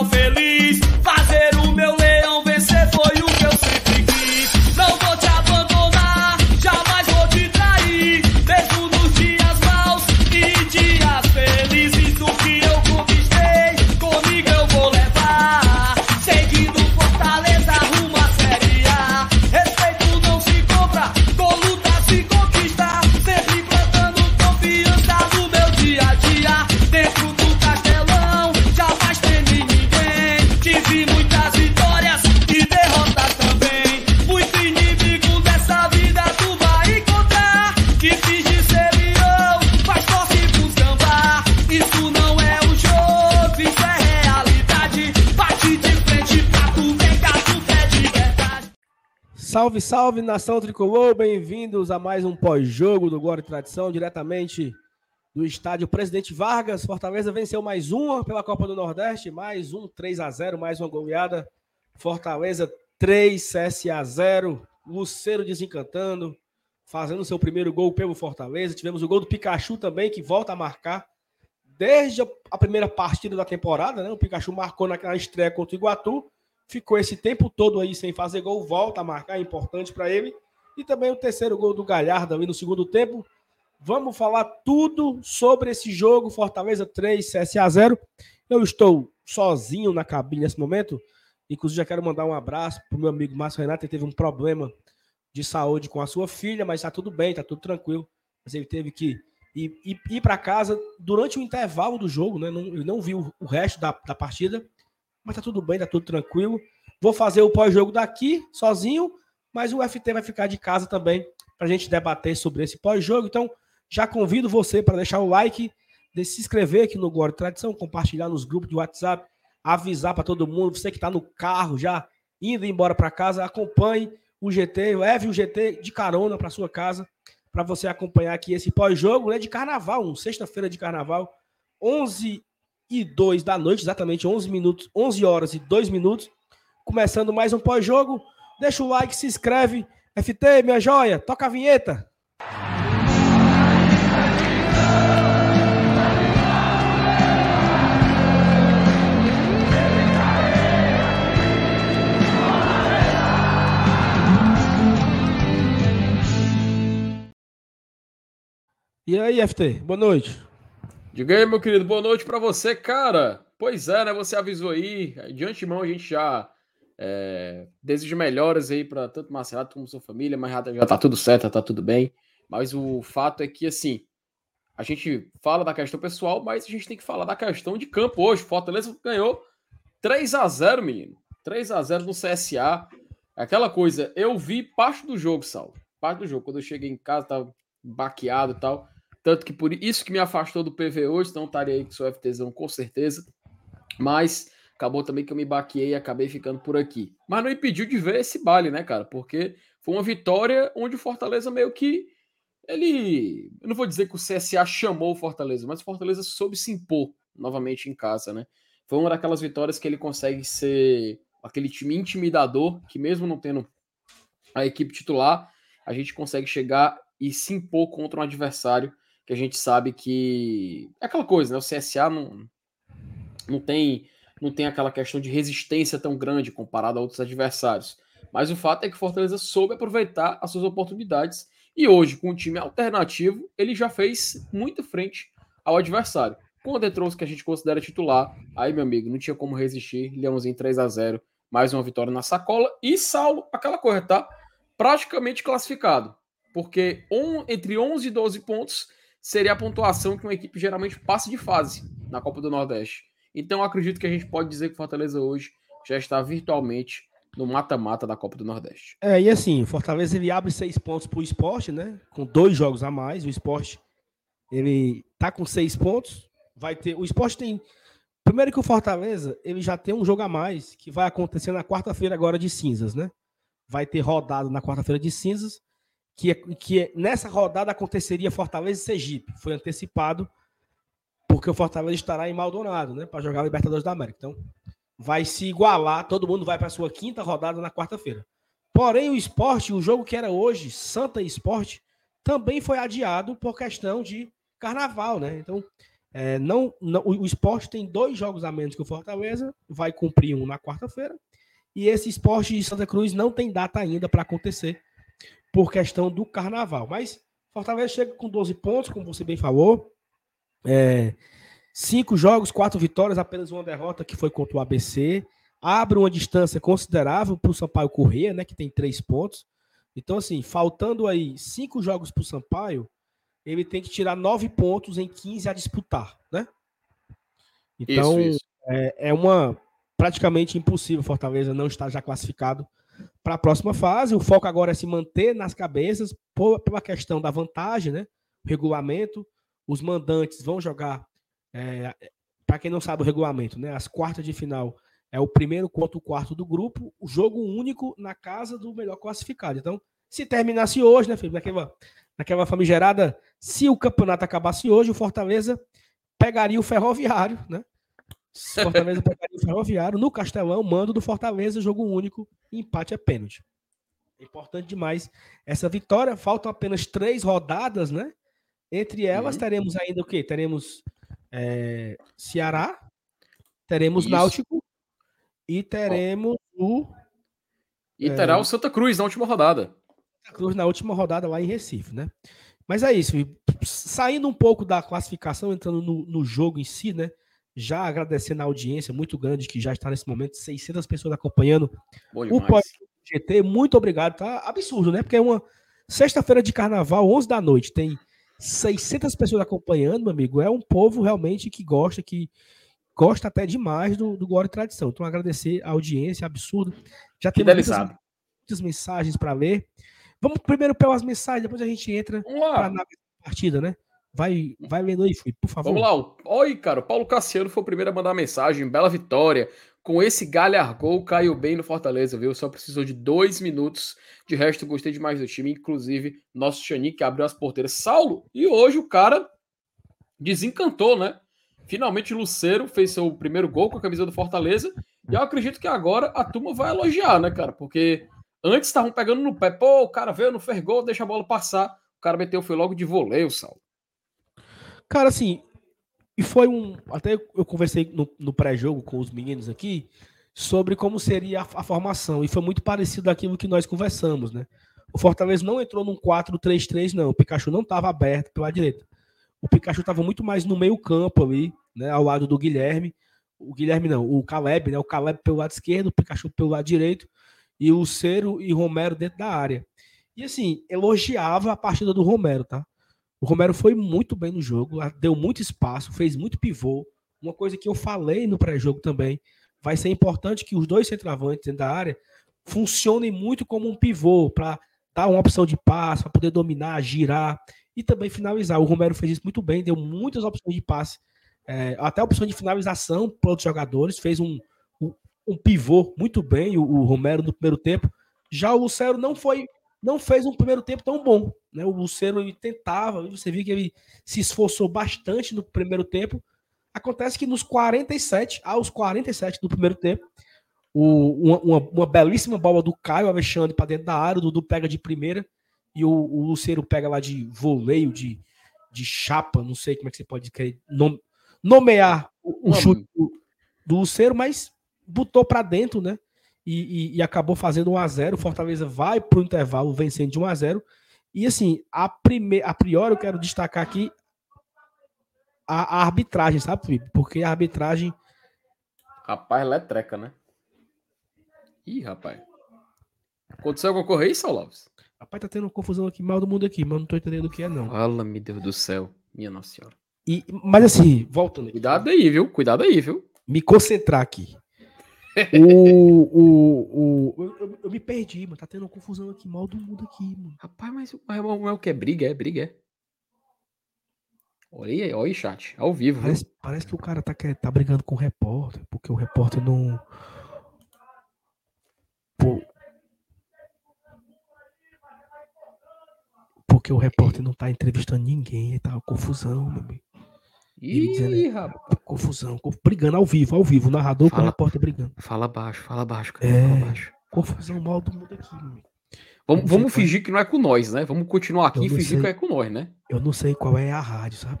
final feliz. Salve, nação tricolor, bem-vindos a mais um pós-jogo do Glória e Tradição, diretamente do estádio Presidente Vargas. Fortaleza venceu mais uma pela Copa do Nordeste, mais um 3 a 0 mais uma goleada. Fortaleza 3, CSA 0. Luceiro desencantando, fazendo seu primeiro gol pelo Fortaleza. Tivemos o gol do Pikachu também, que volta a marcar desde a primeira partida da temporada, né? O Pikachu marcou naquela estreia contra o Iguatu ficou esse tempo todo aí sem fazer gol, volta a marcar, é importante para ele. E também o terceiro gol do Galhardo ali no segundo tempo. Vamos falar tudo sobre esse jogo, Fortaleza 3, CSA 0. Eu estou sozinho na cabine nesse momento. Inclusive, já quero mandar um abraço para o meu amigo Márcio Renato, ele teve um problema de saúde com a sua filha, mas está tudo bem, está tudo tranquilo. Mas ele teve que ir, ir, ir para casa durante o intervalo do jogo, né? Não, ele não viu o resto da, da partida mas tá tudo bem, tá tudo tranquilo. Vou fazer o pós-jogo daqui, sozinho, mas o FT vai ficar de casa também para a gente debater sobre esse pós-jogo. Então, já convido você para deixar o like, de se inscrever aqui no Glória e Tradição, compartilhar nos grupos de WhatsApp, avisar para todo mundo, você que está no carro já indo embora para casa, acompanhe o GT, leve o GT de carona para sua casa, para você acompanhar aqui esse pós-jogo né, de carnaval, um sexta-feira de carnaval, 11 e 2 da noite, exatamente 11 minutos, 11 horas e 2 minutos. Começando mais um pós-jogo. Deixa o like, se inscreve. FT, minha joia, toca a vinheta. E aí, FT, boa noite. Diga aí, meu querido, boa noite para você, cara. Pois é, né? Você avisou aí. De antemão, a gente já é, deseja melhoras aí para tanto Marcelo como sua família, mas já, já tá tudo certo, tá tudo bem. Mas o fato é que, assim, a gente fala da questão pessoal, mas a gente tem que falar da questão de campo hoje. Fortaleza ganhou 3 a 0 menino. 3 a 0 no CSA. Aquela coisa, eu vi parte do jogo, Sal. Parte do jogo. Quando eu cheguei em casa, tava baqueado e tal. Tanto que por isso que me afastou do PV hoje, então estaria aí com o seu FTzão com certeza. Mas acabou também que eu me baqueei e acabei ficando por aqui. Mas não impediu de ver esse baile, né, cara? Porque foi uma vitória onde o Fortaleza meio que. Ele. Eu não vou dizer que o CSA chamou o Fortaleza, mas o Fortaleza soube se impor novamente em casa, né? Foi uma daquelas vitórias que ele consegue ser aquele time intimidador, que mesmo não tendo a equipe titular, a gente consegue chegar e se impor contra um adversário que a gente sabe que é aquela coisa, né? O CSA não, não tem não tem aquela questão de resistência tão grande comparado a outros adversários. Mas o fato é que o Fortaleza soube aproveitar as suas oportunidades e hoje, com um time alternativo, ele já fez muita frente ao adversário. Com o Detros, que a gente considera titular, aí, meu amigo, não tinha como resistir. Leãozinho 3 a 0 mais uma vitória na sacola. E Saulo, aquela coisa, tá? Praticamente classificado. Porque on, entre 11 e 12 pontos seria a pontuação que uma equipe geralmente passa de fase na Copa do Nordeste. Então acredito que a gente pode dizer que Fortaleza hoje já está virtualmente no mata-mata da Copa do Nordeste. É, e assim, Fortaleza ele abre seis pontos para o esporte, né? Com dois jogos a mais. O esporte ele tá com seis pontos. Vai ter. O esporte tem. Primeiro que o Fortaleza, ele já tem um jogo a mais que vai acontecer na quarta-feira agora de cinzas, né? Vai ter rodado na quarta-feira de cinzas que, que nessa rodada aconteceria Fortaleza e Sergipe. Foi antecipado porque o Fortaleza estará em Maldonado, né, para jogar a Libertadores da América. Então, vai se igualar, todo mundo vai para a sua quinta rodada na quarta-feira. Porém, o esporte, o jogo que era hoje, Santa Esporte, também foi adiado por questão de carnaval, né? Então, É, não, não, o esporte tem dois jogos a menos que o Fortaleza, vai cumprir um na quarta-feira. E esse esporte de Santa Cruz não tem data ainda para acontecer por questão do carnaval. Mas Fortaleza chega com 12 pontos, como você bem falou. É, cinco jogos, quatro vitórias, apenas uma derrota que foi contra o ABC. Abre uma distância considerável para o Sampaio Corrêa, né, que tem três pontos. Então, assim, faltando aí cinco jogos para o Sampaio, ele tem que tirar nove pontos em 15 a disputar, né? Então, isso, isso. É, é uma praticamente impossível Fortaleza não estar já classificado para a próxima fase. O foco agora é se manter nas cabeças por, pela questão da vantagem, né? O regulamento. Os mandantes vão jogar. É, para quem não sabe o regulamento, né? As quartas de final é o primeiro contra o quarto do grupo, o jogo único na casa do melhor classificado. Então, se terminasse hoje, né, Felipe? Naquela, naquela famigerada, se o campeonato acabasse hoje, o Fortaleza pegaria o Ferroviário, né? Fortaleza pegaria o Ferroviário no Castelão, mando do Fortaleza, jogo único, empate é pênalti. É importante demais essa vitória. Faltam apenas três rodadas, né? Entre elas, uhum. teremos ainda o quê? Teremos é, Ceará, teremos Isso. Náutico e teremos o. E terá é, o Santa Cruz na última rodada. Santa Cruz na última rodada lá em Recife, né? Mas é isso. Saindo um pouco da classificação, entrando no, no jogo em si, né? Já agradecendo a audiência muito grande que já está nesse momento, 600 pessoas acompanhando o GT. Muito obrigado, tá? Absurdo, né? Porque é uma sexta-feira de carnaval, 11 da noite, tem 600 pessoas acompanhando, meu amigo. É um povo realmente que gosta, que gosta até demais do, do Glória e Tradição. Então, agradecer a audiência, absurdo. Já tem muitas, muitas, mensagens para ler. Vamos primeiro pelas mensagens, depois a gente entra para a partida, né? Vai, vai lendo aí, Felipe, por favor. Vamos lá. Oi, cara. O Paulo Cassiano foi o primeiro a mandar mensagem. Bela vitória. Com esse galhargol, caiu bem no Fortaleza, viu? Só precisou de dois minutos. De resto, gostei demais do time. Inclusive, nosso Xani que abriu as porteiras. Saulo, e hoje o cara desencantou, né? Finalmente, Luceiro fez seu primeiro gol com a camisa do Fortaleza. E eu acredito que agora a turma vai elogiar, né, cara? Porque antes estavam pegando no pé. Pô, o cara veio, não fez gol, deixa a bola passar. O cara meteu, foi logo de voleio, Saulo. Cara, assim, e foi um. Até eu conversei no, no pré-jogo com os meninos aqui sobre como seria a, a, formação. E foi muito parecido daquilo que nós conversamos, né? O Fortaleza não entrou num 4-3-3, não. O Pikachu não estava aberto pela direita. O Pikachu estava muito mais no meio-campo ali, né? Ao lado do Guilherme. O Guilherme não, o Caleb, né? O Caleb pelo lado esquerdo, o Pikachu pelo lado direito, e o Cero e Romero dentro da área. E assim, elogiava a partida do Romero, tá? O Romero foi muito bem no jogo, deu muito espaço, fez muito pivô. Uma coisa que eu falei no pré-jogo também, vai ser importante que os dois centroavantes dentro da área funcionem muito como um pivô para dar uma opção de passe, para poder dominar, girar e também finalizar. O Romero fez isso muito bem, deu muitas opções de passe, é, até opção de finalização para outros jogadores, fez um, um, um pivô muito bem, o, o Romero no primeiro tempo. Já o Lucero não foi não fez um primeiro tempo tão bom. Né? O Lucero ele tentava, você viu que ele se esforçou bastante no primeiro tempo. Acontece que nos 47, aos 47 do primeiro tempo, o, uma, uma, uma, belíssima bola do Caio Alexandre para dentro da área, o Dudu pega de primeira e o, o Lucero pega lá de voleio, de, de chapa, não sei como é que você pode nomear o, o chute do, do Lucero, mas botou para dentro, né? E, e, e acabou fazendo 1 a 0 O Fortaleza vai para o intervalo vencendo de 1 a 0 E assim, a, prime... a priori eu quero destacar aqui a, a arbitragem, sabe, Felipe? Porque a arbitragem. Rapaz, letreca, né? Ih, rapaz. Aconteceu alguma coisa aí, Sauloves? Rapaz, tá tendo confusão aqui, mal do mundo aqui, mas não tô entendendo o que é, não. Fala, meu Deus do céu. Minha Nossa Senhora. E, mas assim, voltando. Cuidado aí, viu? Cuidado aí, viu? Me concentrar aqui o, o, o, eu, eu, me perdi, mano. Tá tendo uma confusão aqui, mal do mundo aqui, mano. Rapaz, mas, mas, é o que? É briga? É briga? É? Olha aí, olha aí, chat. Ao vivo. Parece, parece, que o cara tá, tá brigando com o repórter, porque o repórter não. Pô. Porque o repórter não tá entrevistando ninguém, tá uma confusão, meu amigo. Ih, dizendo, rapaz. Confusão, brigando ao vivo, ao vivo, o narrador fala, com o repórter brigando. Fala baixo, fala baixo, cara. É, fala baixo. Confusão mal do mundo aqui, meu. Vamos, vamos fingir que não é com nós, né? Vamos continuar aqui e fingir sei, que é com nós, né? Eu não sei qual é a rádio, sabe?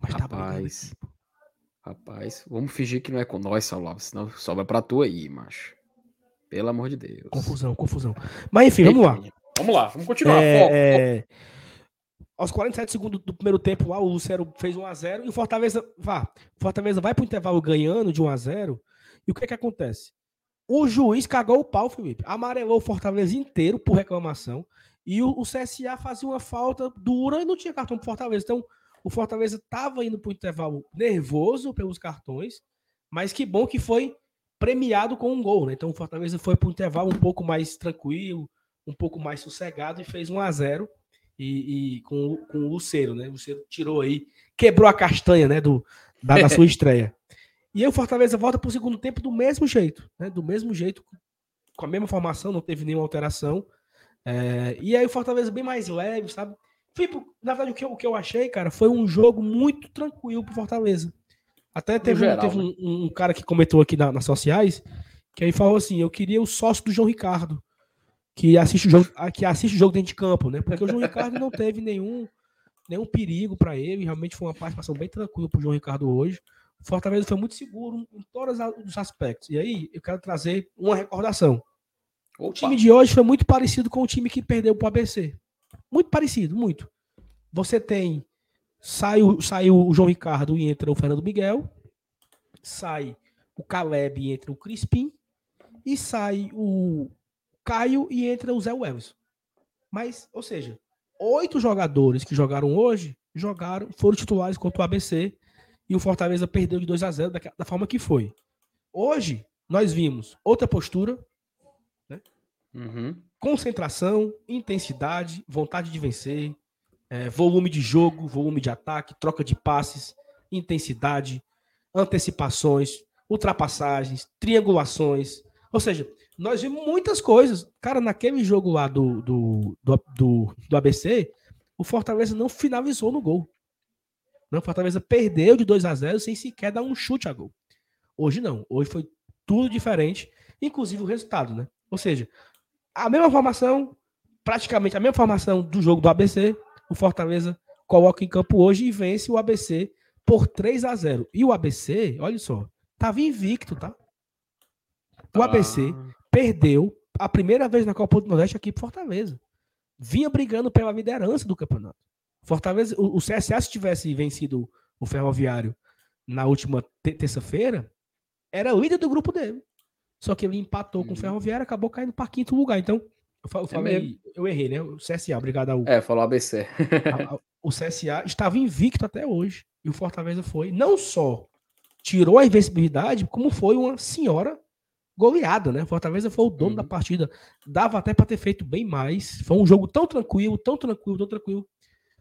Mas tá Rapaz. aqui. Rapaz, vamos fingir que não é com nós, Saulo, senão sobra pra tu aí, macho. Pelo amor de Deus. Confusão, confusão. Mas enfim, vamos lá. Vamos lá, vamos continuar. É, Foco, é, Aos 47 segundos do primeiro tempo lá, o Lucero fez 1x0 e o Fortaleza, vá, o Fortaleza vai pro intervalo ganhando de 1x0. E o que que acontece? O juiz cagou o pau, Felipe. Amarelou o Fortaleza inteiro por reclamação. E o, o CSA fazia uma falta dura e não tinha cartão pro Fortaleza. Então, o Fortaleza tava indo pro intervalo nervoso pelos cartões, mas que bom que foi premiado com um gol, né? Então o Fortaleza foi pro intervalo um pouco mais tranquilo, um pouco mais sossegado e fez 1 a 0 e, e com, o- com o Luceiro, né? O Luceiro tirou aí, quebrou a castanha, né? Do, da, da sua estreia. E aí o Fortaleza volta pro segundo tempo do mesmo jeito, né? Do mesmo jeito, com a mesma formação, não teve nenhuma alteração. É, e aí o Fortaleza bem mais leve, sabe? Filipe, na verdade, o que, eu, o que eu achei, cara, foi um jogo muito tranquilo pro Fortaleza. Até teve, um- geral, teve um, um- um cara que comentou aqui na- nas sociais, que aí falou assim: eu queria o sócio do João Ricardo, que assiste o jogo, ah, que assiste o jogo dentro de campo, né? Porque o João Ricardo não teve nenhum, nenhum perigo para ele, realmente foi uma participação bem tranquila pro João Ricardo hoje. O Fortaleza foi muito seguro em todos os aspectos. E aí, eu quero trazer uma recordação. O Opa, time de hoje foi muito parecido com o time que perdeu pro ABC. Muito parecido, muito. Você tem. Sai o, sai o João Ricardo e entra o Fernando Miguel. Sai o Caleb e entra o Crispim. E sai o Caio e entra o Zé Wells. Mas, ou seja, oito jogadores que jogaram hoje jogaram, foram titulares contra o ABC. E o Fortaleza perdeu de 2 a 0 da, da forma que foi. Hoje, nós vimos outra postura, uhum. concentração, intensidade, vontade de vencer, é, volume de jogo, volume de ataque, troca de passes, intensidade, antecipações, ultrapassagens, triangulações. Ou seja, nós vimos muitas coisas. Cara, naquele jogo lá do, do, do, do, do ABC, o Fortaleza não finalizou no gol. Não, o Fortaleza perdeu de 2 a 0 sem sequer dar um chute a gol. Hoje não. Hoje foi tudo diferente, inclusive o resultado, né? Ou seja, a mesma formação, praticamente a mesma formação do jogo do ABC, o Fortaleza coloca em campo hoje e vence o ABC por 3 a 0. E o ABC, olha só, tava invicto, tá? O ABC Ah, perdeu a primeira vez na Copa do Nordeste aqui pro Fortaleza. Vinha brigando pela liderança do campeonato. Fortaleza, o, o CSA se tivesse vencido o Ferroviário na última te- terça-feira, era líder do grupo dele. Só que ele empatou com o Uhum. Ferroviário, acabou caindo para quinto lugar. Então, eu, eu falei, mesmo. eu errei, né? O CSA, obrigado ao É, falou ABC. a- a- o CSA estava invicto até hoje. E o Fortaleza foi, não só tirou a invencibilidade, como foi uma senhora goleada, né? Fortaleza foi o dono Uhum. da partida. Dava até para ter feito bem mais. Foi um jogo tão tranquilo, tão tranquilo, tão tranquilo,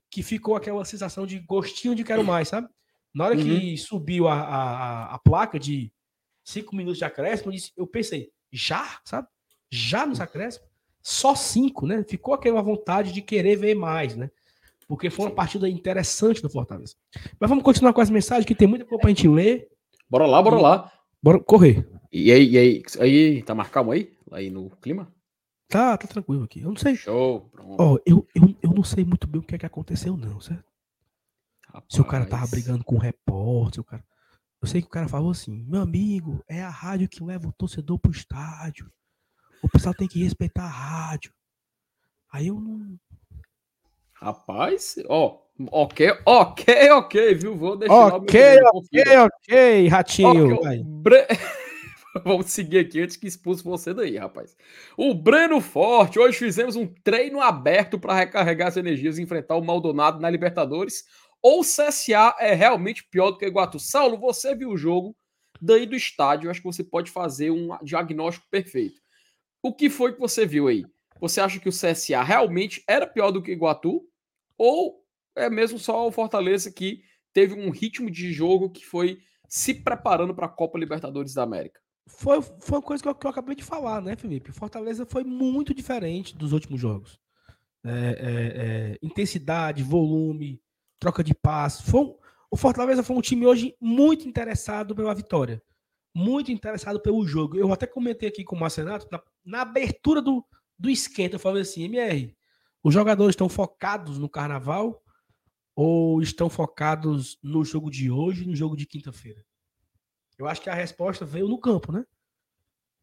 que ficou aquela sensação de gostinho de quero mais, sabe? Na hora que subiu a, a, a- placa de cinco minutos de acréscimo, eu, disse- eu pensei, já, sabe? Já nos acréscimos? Só cinco, né? Ficou aquela vontade de querer ver mais, né? Porque foi uma partida interessante do Fortaleza. Mas vamos continuar com as mensagens, que tem muita coisa pra gente ler. Bora lá, bora lá. Bora correr. E aí, e aí, aí, tá mais calmo aí? Aí no clima? Tá, tá tranquilo aqui. Eu não sei. Show. Pronto. Ó, eu, eu, eu não sei muito bem o que é que aconteceu, não, certo? Se o cara tava Rapaz. brigando com o repórter, o cara. Eu sei que o cara falou assim: meu amigo, é a rádio que leva o torcedor pro estádio. O pessoal tem que respeitar a rádio. Aí eu não. Rapaz, ó, ok, ok, ok, viu? Vou deixar lá o meu Ok. Ok, ok, ratinho. Ok, vai. o Bre- Vamos seguir aqui antes que expulse você daí, rapaz. O Breno Forte, hoje fizemos um treino aberto para recarregar as energias e enfrentar o Maldonado na Libertadores. Ou o CSA é realmente pior do que o Iguatu? Saulo, você viu o jogo daí do estádio, acho que você pode fazer um diagnóstico perfeito. O que foi que você viu aí? Você acha que o CSA realmente era pior do que o Iguatu? Ou é mesmo só o Fortaleza que teve um ritmo de jogo que foi se preparando para a Copa Libertadores da América? Foi, foi uma coisa que eu, que eu acabei de falar, né, Felipe? Fortaleza foi muito diferente dos últimos jogos. É, é, é, intensidade, volume, troca de passos. Foi um- o Fortaleza foi um time hoje muito interessado pela vitória. Muito interessado pelo jogo. Eu até comentei aqui com o Marcenato, na, na abertura do, do esquenta, eu falei assim, MR, os jogadores estão focados no carnaval ou estão focados no jogo de hoje e no jogo de quinta-feira? Eu acho que a resposta veio no campo, né?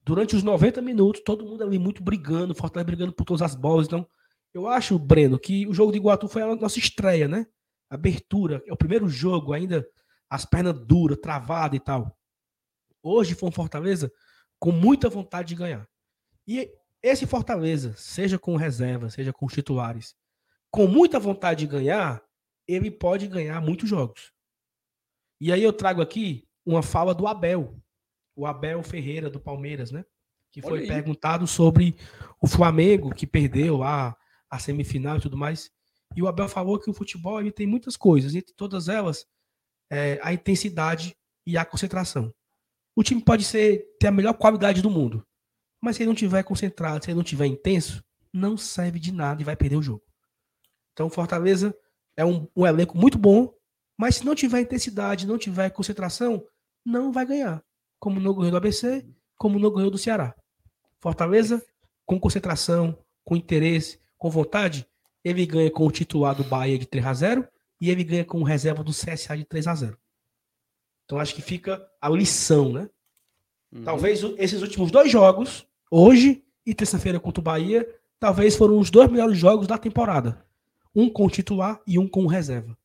Durante os 90 minutos, todo mundo ali muito brigando, Fortaleza brigando por todas as bolas. Então, eu acho, Breno, que o jogo de Iguatu foi a nossa estreia, né? Abertura, é o primeiro jogo, ainda as pernas duras, travadas e tal. Hoje foi um Fortaleza com muita vontade de ganhar. E esse Fortaleza, seja com reserva, seja com os titulares, com muita vontade de ganhar, ele pode ganhar muitos jogos. E aí eu trago aqui uma fala do Abel, o Abel Ferreira do Palmeiras, né? Que foi perguntado sobre o Flamengo que perdeu a, a semifinal e tudo mais. E o Abel falou que o futebol ele tem muitas coisas, entre todas elas, é, a intensidade e a concentração. O time pode ser ter a melhor qualidade do mundo, mas se ele não tiver concentrado, se ele não tiver intenso, não serve de nada e vai perder o jogo. Então, Fortaleza é um, um elenco muito bom, mas se não tiver intensidade, não tiver concentração, não vai ganhar. Como não ganhou do ABC, como não ganhou do Ceará. Fortaleza, com concentração, com interesse, com vontade, ele ganha com o titular do Bahia de 3 a 0 e ele ganha com o reserva do CSA de 3 a 0 Então acho que fica a lição, né? Uhum. Talvez esses últimos dois jogos, hoje e terça-feira contra o Bahia, talvez foram os dois melhores jogos da temporada. Um com o titular e um com reserva.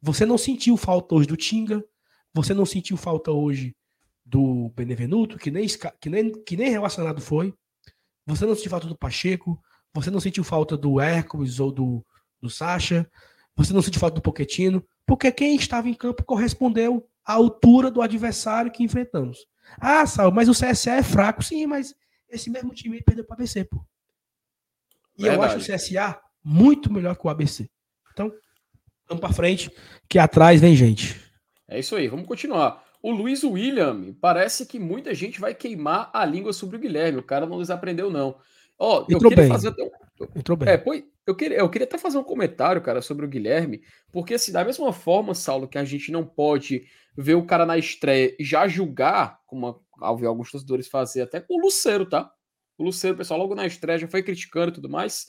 Você não sentiu falta hoje do Tinga, você não sentiu falta hoje do Benevenuto, que nem, que nem, que nem relacionado foi. Você não sentiu falta do Pacheco, você não sentiu falta do Hércules ou do, do Sacha, você não sentiu falta do Poquetino, porque quem estava em campo correspondeu à altura do adversário que enfrentamos. Ah, Sal, mas o CSA é fraco. Sim, mas esse mesmo time perdeu para o ABC, pô. E Verdade. eu acho o CSA muito melhor que o ABC. Então, vamos para frente, que atrás vem gente. É isso aí, vamos continuar. O Luiz William, parece que muita gente vai queimar a língua sobre o Guilherme. O cara não desaprendeu, não. Ó, oh, eu queria bem. fazer até um... Entrou bem. É, pois, eu queria, eu queria até fazer um comentário, cara, sobre o Guilherme, porque assim, da mesma forma, Saulo, que a gente não pode ver o cara na estreia e já julgar, como ver alguns torcedores fazer, até com o Luceiro, tá? O Luceiro, o pessoal logo na estreia já foi criticando e tudo mais.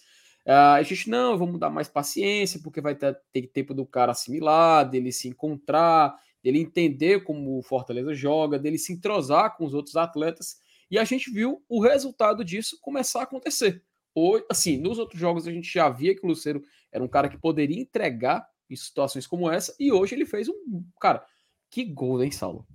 Uh, a gente, não, vamos dar mais paciência, porque vai ter, ter tempo do cara assimilar, dele se encontrar, dele entender como o Fortaleza joga, dele se entrosar com os outros atletas. E a gente viu o resultado disso começar a acontecer. Ou, assim, nos outros jogos a gente já via que o Luceiro era um cara que poderia entregar em situações como essa, e hoje ele fez um. Cara, que gol, hein, Saulo?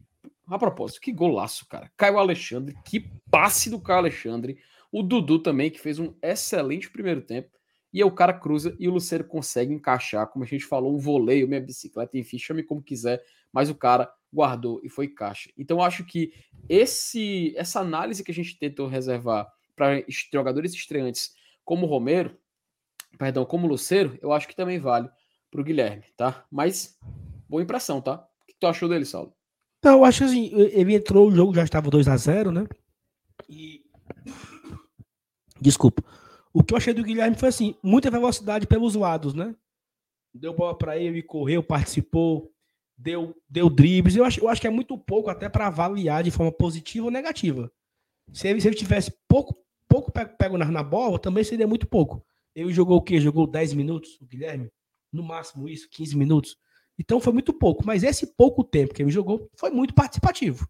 A propósito, que golaço, cara. Caio Alexandre, que passe do Caio Alexandre. O Dudu também, que fez um excelente primeiro tempo. E aí o cara cruza e o Luceiro consegue encaixar, como a gente falou, um voleio, minha bicicleta, enfim, chame como quiser, mas o cara guardou e foi caixa. Então acho que esse essa análise que a gente tentou reservar para jogadores estreantes como Romero, perdão, como o Luceiro, eu acho que também vale para o Guilherme, tá? Mas boa impressão, tá? O que tu achou dele, Saulo? Não, eu acho assim, ele entrou, o jogo já estava 2 a 0 né? E. Desculpa. O que eu achei do Guilherme foi assim, muita velocidade pelos lados, né? Deu bola para ele, correu, participou, deu, deu dribles. Eu acho, eu acho que é muito pouco até para avaliar de forma positiva ou negativa. Se ele, se ele tivesse pouco, pouco pego, na, na, bola, também seria muito pouco. Ele jogou o quê? Jogou 10 minutos, o Guilherme? No máximo isso, 15 minutos. Então foi muito pouco. Mas esse pouco tempo que ele jogou foi muito participativo.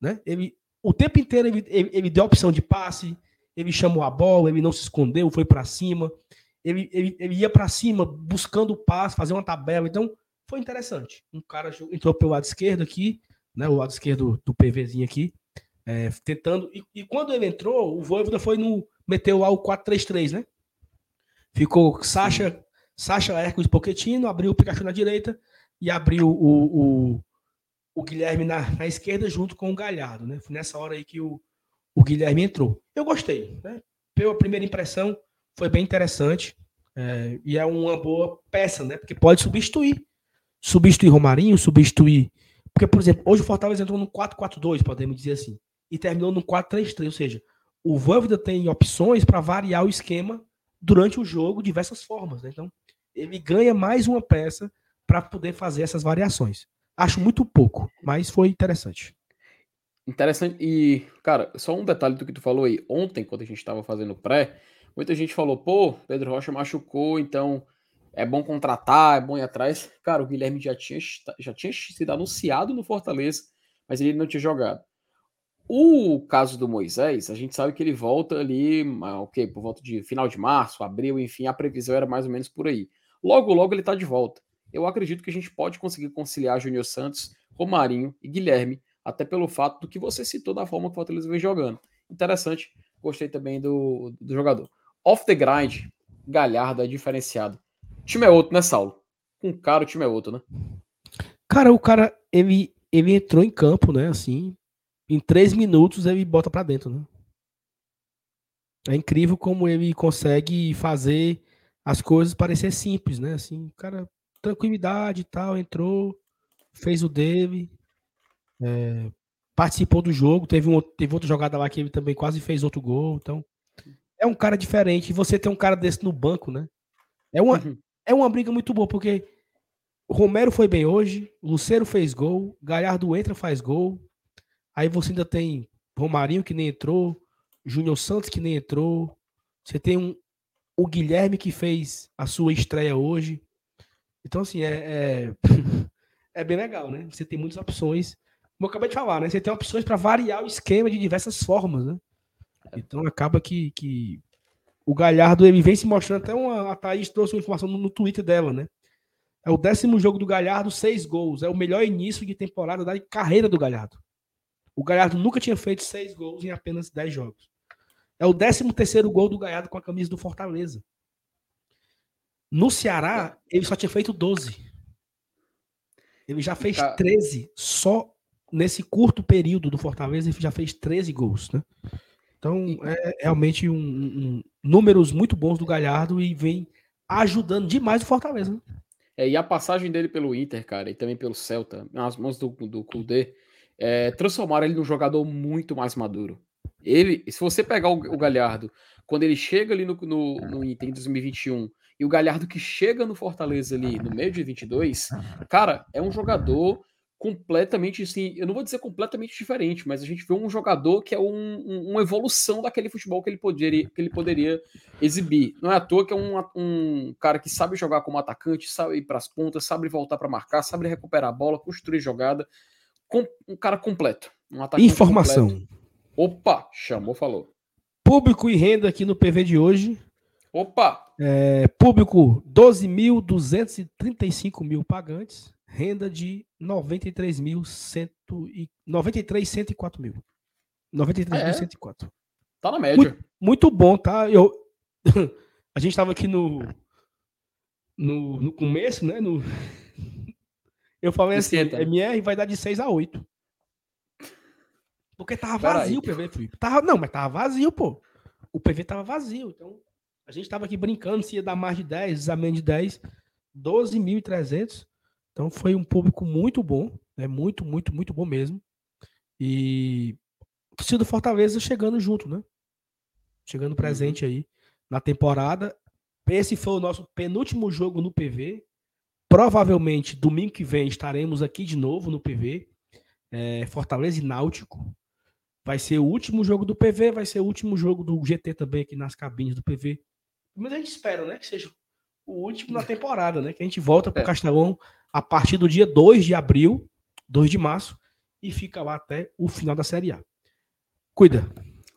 Né? Ele, o tempo inteiro ele, ele, ele deu opção de passe, ele chamou a bola, ele não se escondeu, foi para cima. Ele, ele, ele ia para cima buscando o passe, fazer uma tabela. Então, foi interessante. Um cara entrou pelo lado esquerdo aqui, né, o lado esquerdo do PVzinho aqui, é, tentando. E, e, quando ele entrou, o Voivoda foi no. meteu lá o 4-3-3, né? Ficou Sacha, Sacha Hércules Poquetino, abriu o Pikachu na direita e abriu o, o, o Guilherme na, na, esquerda junto com o Galhardo, né? Foi nessa hora aí que o, o Guilherme entrou. Eu gostei, né? Pela primeira impressão, foi bem interessante. É, e é uma boa peça, né? Porque pode substituir. Substituir Romarinho, substituir. Porque, por exemplo, hoje o Fortaleza entrou no 4-4-2, podemos dizer assim. E terminou no 4-3-3. Ou seja, o Voivoda tem opções para variar o esquema durante o jogo de diversas formas. Né? Então, ele ganha mais uma peça para poder fazer essas variações. Acho muito pouco, mas foi interessante. Interessante. E, cara, só um detalhe do que tu falou aí. Ontem, quando a gente estava fazendo pré, muita gente falou, pô, Pedro Rocha machucou, então é bom contratar, é bom ir atrás. Cara, o Guilherme já tinha, já tinha sido anunciado no Fortaleza, mas ele não tinha jogado. O caso do Moisés, a gente sabe que ele volta ali, ah, ok, por volta de final de março, abril, enfim, a previsão era mais ou menos por aí. Logo, logo ele tá de volta. Eu acredito que a gente pode conseguir conciliar Júnior Santos, Romarinho e Guilherme, até pelo fato do que você citou da forma que o Fortaleza vem jogando. Interessante, gostei também do, do jogador. Off the grind, Galhardo é diferenciado. O time é outro, né, Saulo? Com um cara, o time é outro, né? Cara, o cara, ele, ele entrou em campo, né, assim, em três minutos ele bota para dentro, né? É incrível como ele consegue fazer as coisas parecer simples, né? Assim, cara, tranquilidade e tal, entrou, fez o dele, é, participou do jogo, teve, um, teve outra jogada lá que ele também quase fez outro gol, então é um cara diferente. E você tem um cara desse no banco, né? É uma, uhum. é uma briga muito boa, porque Romero foi bem hoje, Luceiro fez gol, Galhardo entra, faz gol, Aí você ainda tem Romarinho que nem entrou, Júnior Santos que nem entrou. Você tem um, o Guilherme que fez a sua estreia hoje. Então, assim, é, é, é bem legal, né? Você tem muitas opções. Como eu acabei de falar, né? Você tem opções para variar o esquema de diversas formas, né? Então acaba que, que o Galhardo ele vem se mostrando até uma. A Thaís trouxe uma informação no, no Twitter dela, né? É o décimo jogo do Galhardo, seis gols. É o melhor início de temporada da carreira do Galhardo. O Galhardo nunca tinha feito seis gols em apenas dez jogos. É o 13 terceiro gol do Galhardo com a camisa do Fortaleza. No Ceará, ele só tinha feito 12. Ele já fez 13 só nesse curto período do Fortaleza, ele já fez 13 gols, né? Então, é realmente um, um, números muito bons do Galhardo e vem ajudando demais o Fortaleza. Né? É, e a passagem dele pelo Inter, cara, e também pelo Celta, nas mãos do, do Kudê, é, transformaram ele num jogador muito mais maduro. Ele, se você pegar o, o Galhardo, quando ele chega ali no, no, no Inter em 2021, e o Galhardo que chega no Fortaleza ali no meio de 22, cara, é um jogador completamente assim, eu não vou dizer completamente diferente, mas a gente vê um jogador que é um, um, uma evolução daquele futebol que ele poderia, que ele poderia exibir. Não é à toa que é um, um cara que sabe jogar como atacante, sabe ir para as pontas, sabe voltar para marcar, sabe recuperar a bola, construir jogada um cara completo. Um Informação. Completo. Opa, chamou, falou. Público e renda aqui no PV de hoje. Opa! É, público 12.235 mil pagantes, renda de 93.104 mil. 93.104. É. Tá na média. Muito, muito, bom, tá? Eu, a gente estava aqui no, no, no começo, né? No, eu falei assim, MR vai dar de 6 a 8. Porque tava vazio o PV, Felipe. Tava, não, mas tava vazio, pô. O PV tava vazio. Então, a gente tava aqui brincando se ia dar mais de 10, a menos de 10. 12.300. Então, foi um público muito bom. Né? Muito, muito, muito bom mesmo. E o torcida do Fortaleza chegando junto, né? Chegando uhum. presente uhum. aí na temporada. Esse foi o nosso penúltimo jogo no PV. Provavelmente, domingo que vem, estaremos aqui de novo no PV. É, Fortaleza e Náutico. Vai ser o último jogo do PV, vai ser o último jogo do GT também aqui nas cabines do PV. Mas a gente espera, né? Que seja o último na temporada, né? Que a gente volta para o é. Castelão a partir do dia 2 de abril, 2 de março, e fica lá até o final da Série A. Cuida.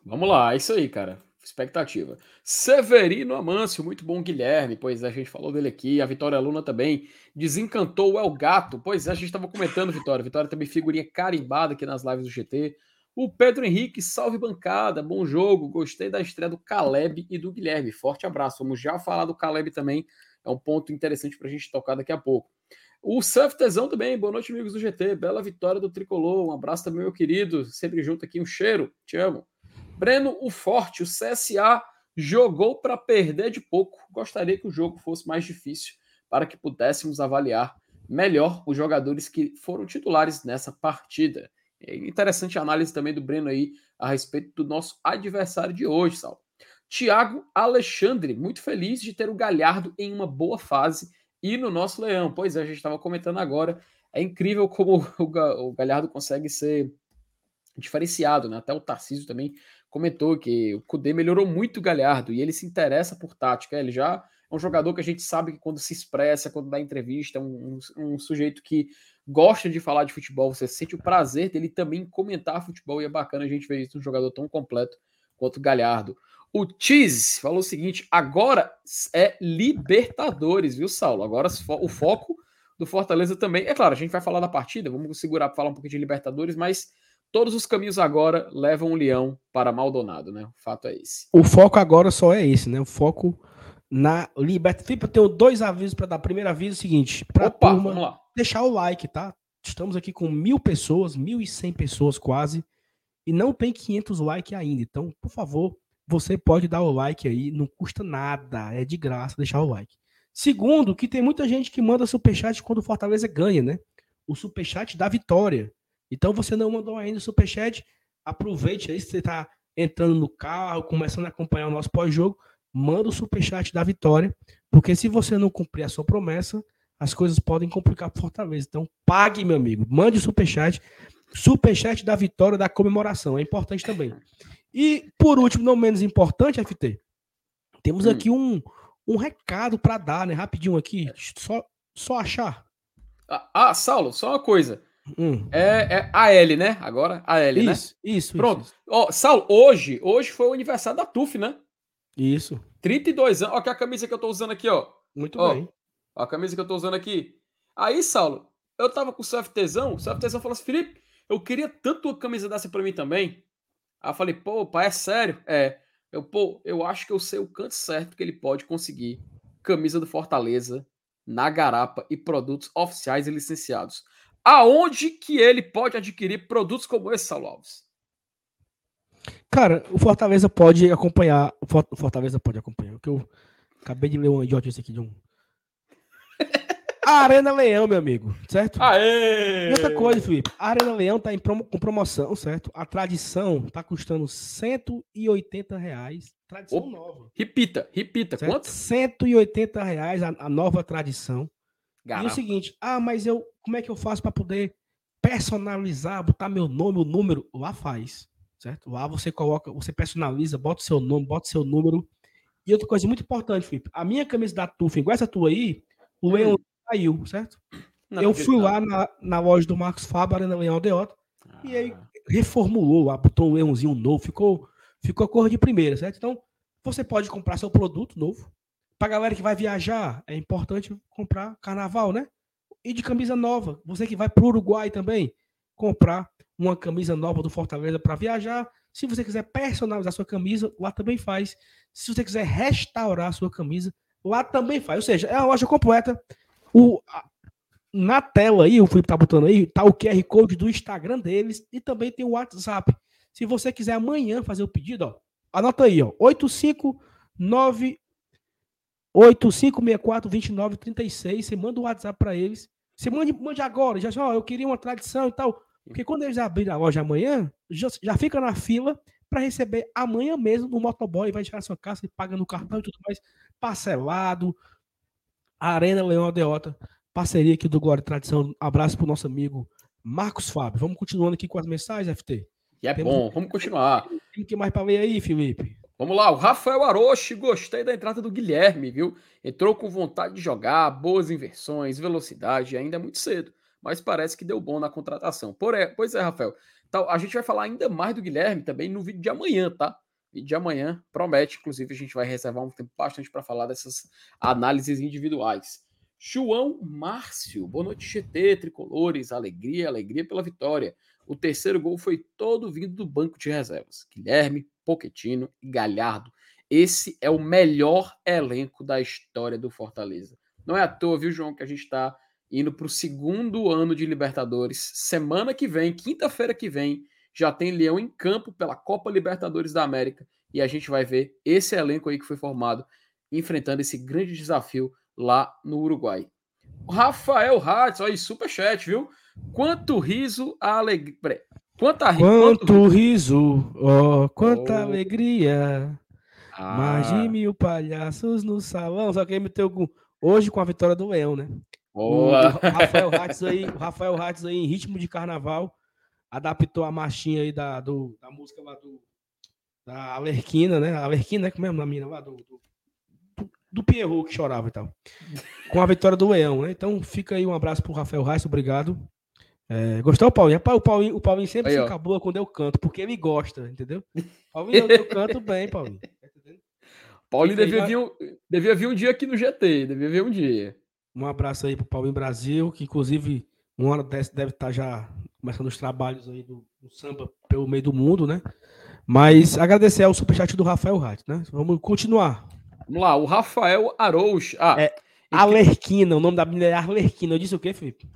Vamos lá, é isso aí, cara expectativa. Severino Amâncio, muito bom, Guilherme. Pois é, a gente falou dele aqui. A Vitória Luna também desencantou o El Gato. Pois é, a gente estava comentando, Vitória. Vitória também figurinha carimbada aqui nas lives do GT. O Pedro Henrique, salve bancada, bom jogo. Gostei da estreia do Caleb e do Guilherme. Forte abraço. Vamos já falar do Caleb também. É um ponto interessante para a gente tocar daqui a pouco. O Surf Tesão também, boa noite, amigos do GT. Bela vitória do Tricolor. Um abraço também, meu querido. Sempre junto aqui, um cheiro. Te amo. Breno, o forte, o CSA jogou para perder de pouco. Gostaria que o jogo fosse mais difícil para que pudéssemos avaliar melhor os jogadores que foram titulares nessa partida. É interessante a análise também do Breno aí a respeito do nosso adversário de hoje, Sal. Tiago Alexandre, muito feliz de ter o Galhardo em uma boa fase e no nosso leão. Pois é, a gente estava comentando agora. É incrível como o Galhardo consegue ser diferenciado, né? Até o Tarcísio também comentou que o Cudê melhorou muito o Galhardo e ele se interessa por tática. Ele já É um jogador que a gente sabe que quando se expressa, quando dá entrevista, é um, um, um sujeito que gosta de falar de futebol, você sente o prazer dele também comentar futebol e é bacana a gente ver isso um jogador tão completo quanto o Galhardo. O Cheese falou o seguinte: agora é Libertadores, viu, Saulo? Agora o foco do Fortaleza também. É claro, a gente vai falar da partida, vamos segurar para falar um pouquinho de Libertadores, mas todos os caminhos agora levam o Leão para Maldonado, né? O fato é esse. O foco agora só é esse, né? O foco na Libertadores. Eu tenho dois avisos para dar. Primeiro aviso é o seguinte: para turma deixar o like, tá? Estamos aqui com mil pessoas, mil e cem pessoas quase, e não tem 500 likes ainda. Então, por favor, você pode dar o like aí, não custa nada, é de graça deixar o like. Segundo, que tem muita gente que manda superchat quando o Fortaleza ganha, né? O superchat da vitória. Então você não mandou ainda o superchat, aproveite aí, se você está entrando no carro, começando a acompanhar o nosso pós-jogo, manda o superchat da vitória, porque se você não cumprir a sua promessa, as coisas podem complicar para Fortaleza. Então pague, meu amigo, mande o superchat, superchat da vitória, da comemoração, é importante também. E por último, não menos importante, FT, temos hum. aqui um, um recado para dar, né? Rapidinho aqui, só, só achar. Ah, ah, Saulo, só uma coisa. Hum. É, é AL, né? Agora, AL, isso, né? Isso, isso. Pronto. Ó, Saulo, hoje, hoje foi o aniversário da TUF, né? Isso. 32 anos. Ó, que a camisa que eu tô usando aqui, ó. Muito ó, bem. Ó, a camisa que eu tô usando aqui. Aí, Saulo, eu tava com o CFTzão, o CFTzão falou assim: Felipe, eu queria tanto uma camisa dessa pra mim também. Aí eu falei, pô, pai, é sério? É. Eu, pô, eu acho que eu sei o canto certo que ele pode conseguir camisa do Fortaleza na garapa e produtos oficiais e licenciados. Aonde que ele pode adquirir produtos como esse, Saulo Alves? Cara, o Fortaleza pode acompanhar. O Fortaleza pode acompanhar. Que eu acabei de ler uma idiotice aqui de um. A Arena Leão, meu amigo, certo? Aê! E outra coisa, Felipe. A Arena Leão tá em promo, com promoção, certo? A tradição tá custando 180 reais. Tradição Opa, nova. Repita, repita. Certo? Quanto? 180 reais a, a nova tradição. Garapa. E o seguinte, ah, mas eu, como é que eu faço para poder personalizar, botar meu nome, o número? Lá faz, certo? Lá você coloca, você personaliza, bota o seu nome, bota o seu número. E outra coisa muito importante, Felipe, a minha camisa da Tufa, igual essa tua aí, o hum. Leão saiu, certo? Não, eu fui lá na, na loja do Marcos Fábio, Arena Leão Aldeota, ah. e aí reformulou lá, botou um leãozinho novo, ficou, ficou cor de primeira, certo? Então, você pode comprar seu produto novo, Pra galera que vai viajar, é importante comprar carnaval, né? E de camisa nova. Você que vai pro Uruguai também, comprar uma camisa nova do Fortaleza para viajar. Se você quiser personalizar sua camisa, lá também faz. Se você quiser restaurar sua camisa, lá também faz. Ou seja, é a loja completa. O, na tela aí, o Felipe tá botando aí, tá o QR Code do Instagram deles e também tem o WhatsApp. Se você quiser amanhã fazer o pedido, ó, anota aí, ó, 859 8564-2936. Você manda o WhatsApp para eles. Você mande, mande agora. Já ó, eu queria uma tradição e tal. Porque quando eles abrirem a loja amanhã, já, já fica na fila para receber amanhã mesmo no motoboy. Vai tirar sua casa e paga no cartão e tudo mais. Parcelado. Arena Leão Aldeota. Parceria aqui do Glória e Tradição. Abraço pro nosso amigo Marcos Fábio. Vamos continuando aqui com as mensagens, FT. E é Temos... bom, vamos continuar. Tem que mais para ler aí, Felipe? Vamos lá, o Rafael Aroche, gostei da entrada do Guilherme, viu? Entrou com vontade de jogar, boas inversões, velocidade, ainda é muito cedo, mas parece que deu bom na contratação. Porém, pois é, Rafael. Então, a gente vai falar ainda mais do Guilherme também no vídeo de amanhã, tá? Vídeo de amanhã promete, inclusive a gente vai reservar um tempo bastante para falar dessas análises individuais. João Márcio, boa noite, GT, tricolores, alegria, alegria pela vitória. O terceiro gol foi todo vindo do banco de reservas. Guilherme, Poquetino e Galhardo. Esse é o melhor elenco da história do Fortaleza. Não é à toa, viu, João, que a gente está indo para o segundo ano de Libertadores. Semana que vem, quinta-feira que vem, já tem Leão em campo pela Copa Libertadores da América e a gente vai ver esse elenco aí que foi formado enfrentando esse grande desafio lá no Uruguai. O Rafael Hatz, olha aí, superchat, viu? Quanto riso a alegria. Quanta, quanto, quanto riso, oh, quanta oh. alegria. Ah. Mais de mil palhaços no salão. Só que ele meteu hoje com a vitória do Leão, né? Boa. O, Rafael Hatz aí, o Rafael Hatz aí em ritmo de carnaval adaptou a marchinha aí da, do, da música lá do da Alerquina, né? A Alerquina, né? Como é o nome lá do, do, do Pierrot que chorava e tal. Com a vitória do Leão, né? Então fica aí um abraço pro Rafael Reis, obrigado. É, gostou, Paulinho? Rapaz, o Paulinho, o Paulinho sempre Aí, se acabou quando eu canto, porque ele gosta, entendeu? Paulinho, eu canto bem, Paulinho. Tá? Paulinho devia vir, um, devia vir um dia aqui no GT, devia vir um dia. Um abraço aí pro Paulinho Brasil, que inclusive uma hora dessa deve estar já começando os trabalhos aí do, do samba pelo meio do mundo, né? Mas agradecer ao superchat do Rafael Rat, né? Vamos continuar. Vamos lá, o Rafael Arouche. Ah, É, Alerquina, o nome da menina é Arlequina. Eu disse o quê, Felipe?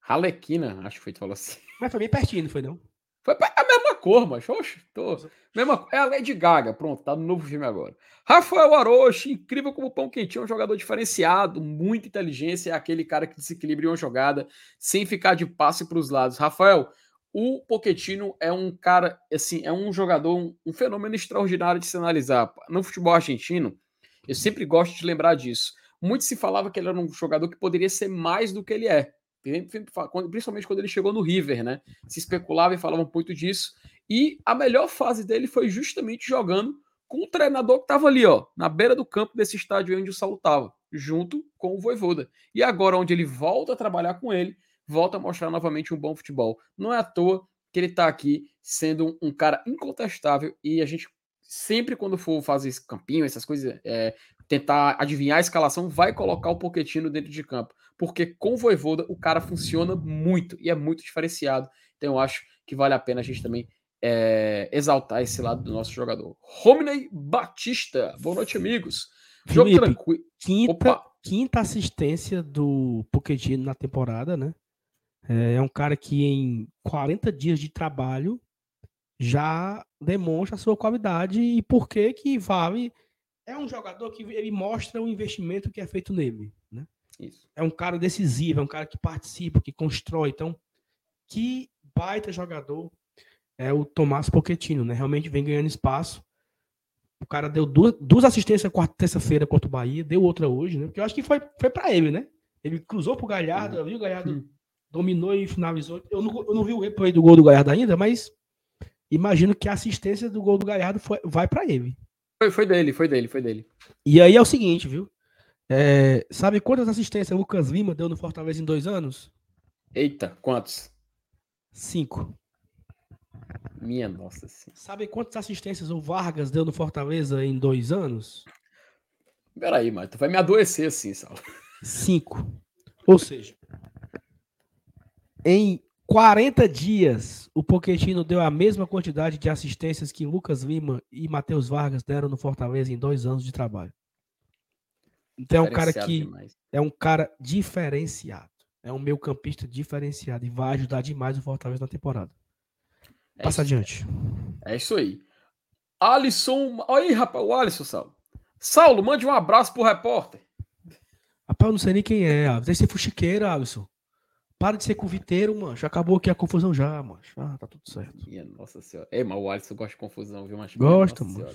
Ralequina, acho que foi que falou assim. Mas foi bem pertinho, não foi não? Foi a mesma cor, mas oxe, tô. Mesma, é a Lady Gaga, pronto, tá no novo filme agora. Rafael Aroche, incrível como o Pão Quentinho é um jogador diferenciado, muita inteligência, é aquele cara que desequilibra uma jogada sem ficar de passe para os lados. Rafael, o Pochettino é um cara, assim, é um jogador, um, um fenômeno extraordinário de se analisar. No futebol argentino, eu sempre gosto de lembrar disso. Muito se falava que ele era um jogador que poderia ser mais do que ele é. Principalmente quando ele chegou no River, né? Se especulava e falava muito disso. E a melhor fase dele foi justamente jogando com o treinador que estava ali, ó, na beira do campo desse estádio onde o Saulo estava, junto com o Voivoda. E agora, onde ele volta a trabalhar com ele, volta a mostrar novamente um bom futebol. Não é à toa que ele está aqui sendo um cara incontestável e a gente sempre quando for fazer esse campinho, essas coisas, é, tentar adivinhar a escalação, vai colocar o Poquetino dentro de campo, porque com o Voivoda o cara funciona muito e é muito diferenciado. Então eu acho que vale a pena a gente também é, exaltar esse lado do nosso jogador. Romney Batista, boa noite, amigos. Jogo tranquilo. Quinta, Opa, quinta assistência do Pochettino na temporada, né? É é um cara que em 40 dias de trabalho já demonstra a sua qualidade e por que que vale. É um jogador que ele mostra o investimento que é feito nele, né? Isso. É um cara decisivo, é um cara que participa, que constrói. Então, que baita jogador é o Tomás Pochettino, né? Realmente vem ganhando espaço. O cara deu duas, duas assistências quarta terça-feira contra o Bahia, deu outra hoje, né? Porque eu acho que foi, foi para ele, né? Ele cruzou pro Galhardo, eu vi o Galhardo Hum. dominou e finalizou. Eu não, eu não vi o replay do gol do Galhardo ainda, mas imagino que a assistência do gol do Galhardo foi, vai para ele. Foi, foi dele, foi dele, foi dele. E aí é o seguinte, viu? É, sabe quantas assistências o Lucas Lima deu no Fortaleza em dois anos? Eita, quantos? Cinco. Minha nossa senhora. Sabe quantas assistências o Vargas deu no Fortaleza em dois anos? Peraí, mas tu vai me adoecer assim, Saulo. Cinco. Ou seja, em 40 dias, o Pochettino deu a mesma quantidade de assistências que Lucas Lima e Matheus Vargas deram no Fortaleza em dois anos de trabalho. Então é um cara que demais. é um cara diferenciado. É um meio campista diferenciado e vai ajudar demais o Fortaleza na temporada. É Passa isso. adiante. É isso aí. Alisson. Olha aí, rapaz, o Alisson, Saulo. Saulo, mande um abraço pro repórter. Rapaz, eu não sei nem quem é, Alisson. Deve ser fuxiqueiro, Alisson. Para de ser conviteiro, mano. Já acabou aqui a confusão já, mano. Ah, tá tudo certo. Minha nossa senhora. Ei, mas o Alisson gosta de confusão, viu? Mas, Gosta, mano.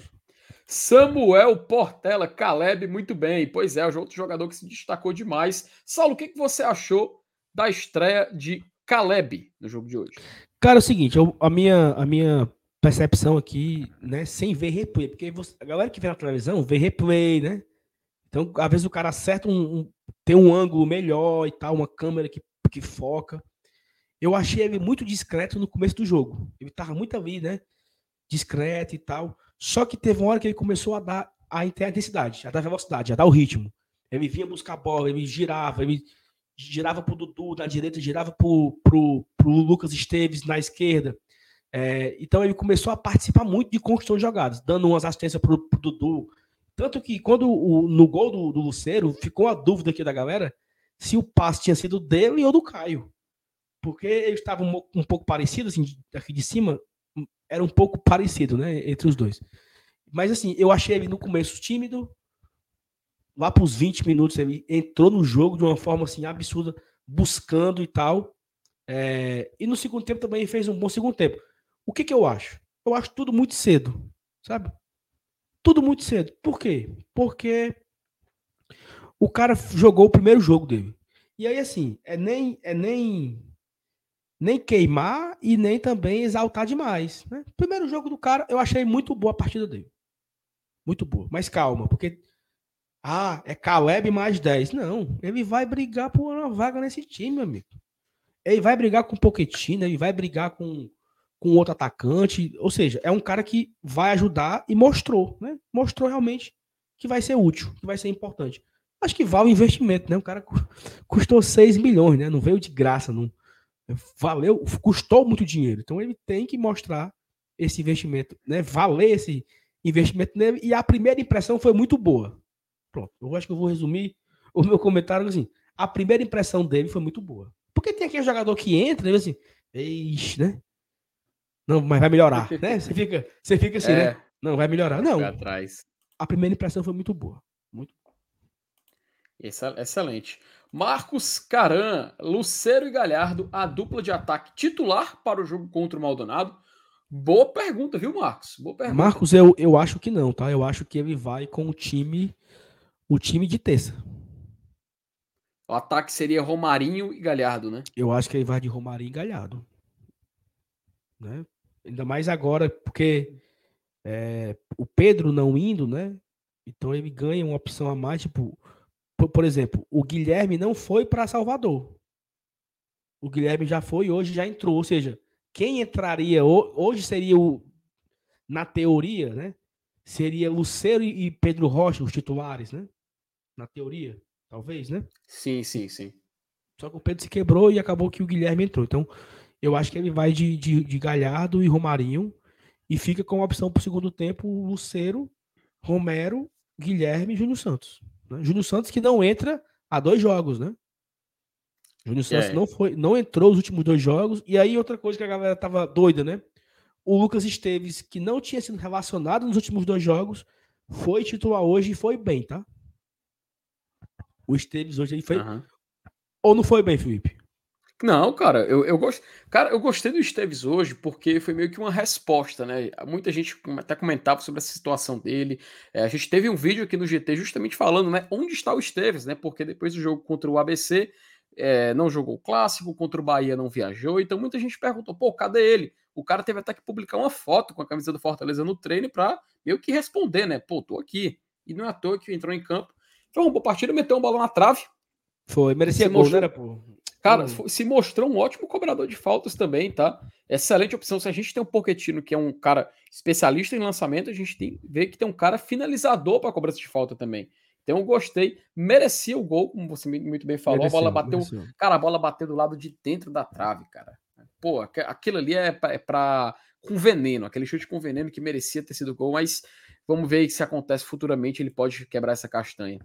Samuel Portela, Caleb, muito bem. Pois é, o outro jogador que se destacou demais. Saulo, o que, que você achou da estreia de Caleb no jogo de hoje? Cara, é o seguinte, eu- a, minha, a minha percepção aqui, né, sem ver replay, porque você- a galera que vê na televisão vê replay, né? Então, às vezes o cara acerta um, um- tem um ângulo melhor e tal, uma câmera que, que foca. Eu achei ele muito discreto no começo do jogo. Ele tava muito ali, né? Discreto e tal. Só que teve uma hora que ele começou a dar a intensidade, a dar velocidade, a dar o ritmo. Ele vinha buscar a bola, ele girava, ele girava pro Dudu na direita, girava pro, pro, pro Lucas Esteves na esquerda. É, então ele começou a participar muito de construção de jogadas, dando umas assistências pro, pro Dudu. Tanto que quando o, no gol do, do Luceiro, ficou a dúvida aqui da galera se o passe tinha sido dele ou do Caio. Porque eles estavam um, um pouco parecidos, assim, aqui de cima, era um pouco parecido, né, entre os dois. Mas assim, eu achei ele no começo tímido, lá para os 20 minutos ele entrou no jogo de uma forma assim absurda, buscando e tal. É, e no segundo tempo também fez um bom segundo tempo. O que, que eu acho? Eu acho tudo muito cedo, sabe? Tudo muito cedo. Por quê? Porque o cara jogou o primeiro jogo dele. E aí, assim, é nem, é nem, nem queimar e nem também exaltar demais. Né? Primeiro jogo do cara, eu achei muito boa a partida dele. Muito boa. Mas calma, porque Ah, é Caleb mais 10. Não, ele vai brigar por uma vaga nesse time, amigo. Ele vai brigar com o Pochettino, ele vai brigar com, com outro atacante. Ou seja, é um cara que vai ajudar e mostrou, né? Mostrou realmente que vai ser útil, que vai ser importante. Acho que vale o investimento, né? O cara custou 6 milhões, né? Não veio de graça, não. Valeu, custou muito dinheiro. Então ele tem que mostrar esse investimento, né? Valer esse investimento nele. E a primeira impressão foi muito boa. Pronto, eu acho que eu vou resumir o meu comentário assim. A primeira impressão dele foi muito boa. Porque tem aquele jogador que entra e assim, Eixe, né? Não, mas vai melhorar, né? Você fica, você fica assim, é, né? Não, vai melhorar. Não. Atrás. A primeira impressão foi muito boa. Muito Excelente. Marcos Caran, Luceiro e Galhardo, a dupla de ataque titular para o jogo contra o Maldonado. Boa pergunta, viu, Marcos? Boa pergunta. Marcos, eu, eu acho que não, tá? Eu acho que ele vai com o time o time de terça. O ataque seria Romarinho e Galhardo, né? Eu acho que ele vai de Romarinho e Galhardo. Né? Ainda mais agora, porque é, o Pedro não indo, né? Então ele ganha uma opção a mais, tipo, por, por exemplo, o Guilherme não foi para Salvador. O Guilherme já foi, hoje já entrou, ou seja, quem entraria hoje seria o na teoria, né? Seria Luceiro e Pedro Rocha os titulares, né? Na teoria, talvez, né? Sim, sim, sim. Só que o Pedro se quebrou e acabou que o Guilherme entrou. Então, eu acho que ele vai de, de, de Galhardo e Romarinho e fica com a opção para o segundo tempo Luceiro, Romero, Guilherme e Júnior Santos. Né? Júnior Santos que não entra há dois jogos, né? Júnior Santos é. não foi, não entrou os últimos dois jogos. E aí outra coisa que a galera tava doida, né? O Lucas Esteves, que não tinha sido relacionado nos últimos dois jogos, foi titular hoje e foi bem, tá? O Esteves hoje ele foi. Uhum. Ou não foi bem, Felipe? Não, cara, eu, eu gosto. Cara, eu gostei do Esteves hoje porque foi meio que uma resposta, né? Muita gente até comentava sobre essa situação dele. É, a gente teve um vídeo aqui no GT justamente falando, né? Onde está o Esteves, né? Porque depois do jogo contra o ABC, é, não jogou o clássico, contra o Bahia não viajou. Então muita gente perguntou, pô, cadê ele? O cara teve até que publicar uma foto com a camisa do Fortaleza no treino para meio que responder, né? Pô, tô aqui. E não é à toa que entrou em campo foi uma boa partida, meteu um balão na trave. Foi, merecia gol, mostrou... né, pô? Cara, hum. se mostrou um ótimo cobrador de faltas também, tá? Excelente opção. Se a gente tem um Poquetino que é um cara especialista em lançamento, a gente tem vê que tem um cara finalizador para cobrança de falta também. Então eu gostei, merecia o gol, como você muito bem falou. Mereceu, a bola bateu, mereceu. cara, a bola bateu do lado de dentro da trave, cara. Pô, aquilo ali é para é com veneno, aquele chute com veneno que merecia ter sido gol, mas Vamos ver se acontece futuramente, ele pode quebrar essa castanha.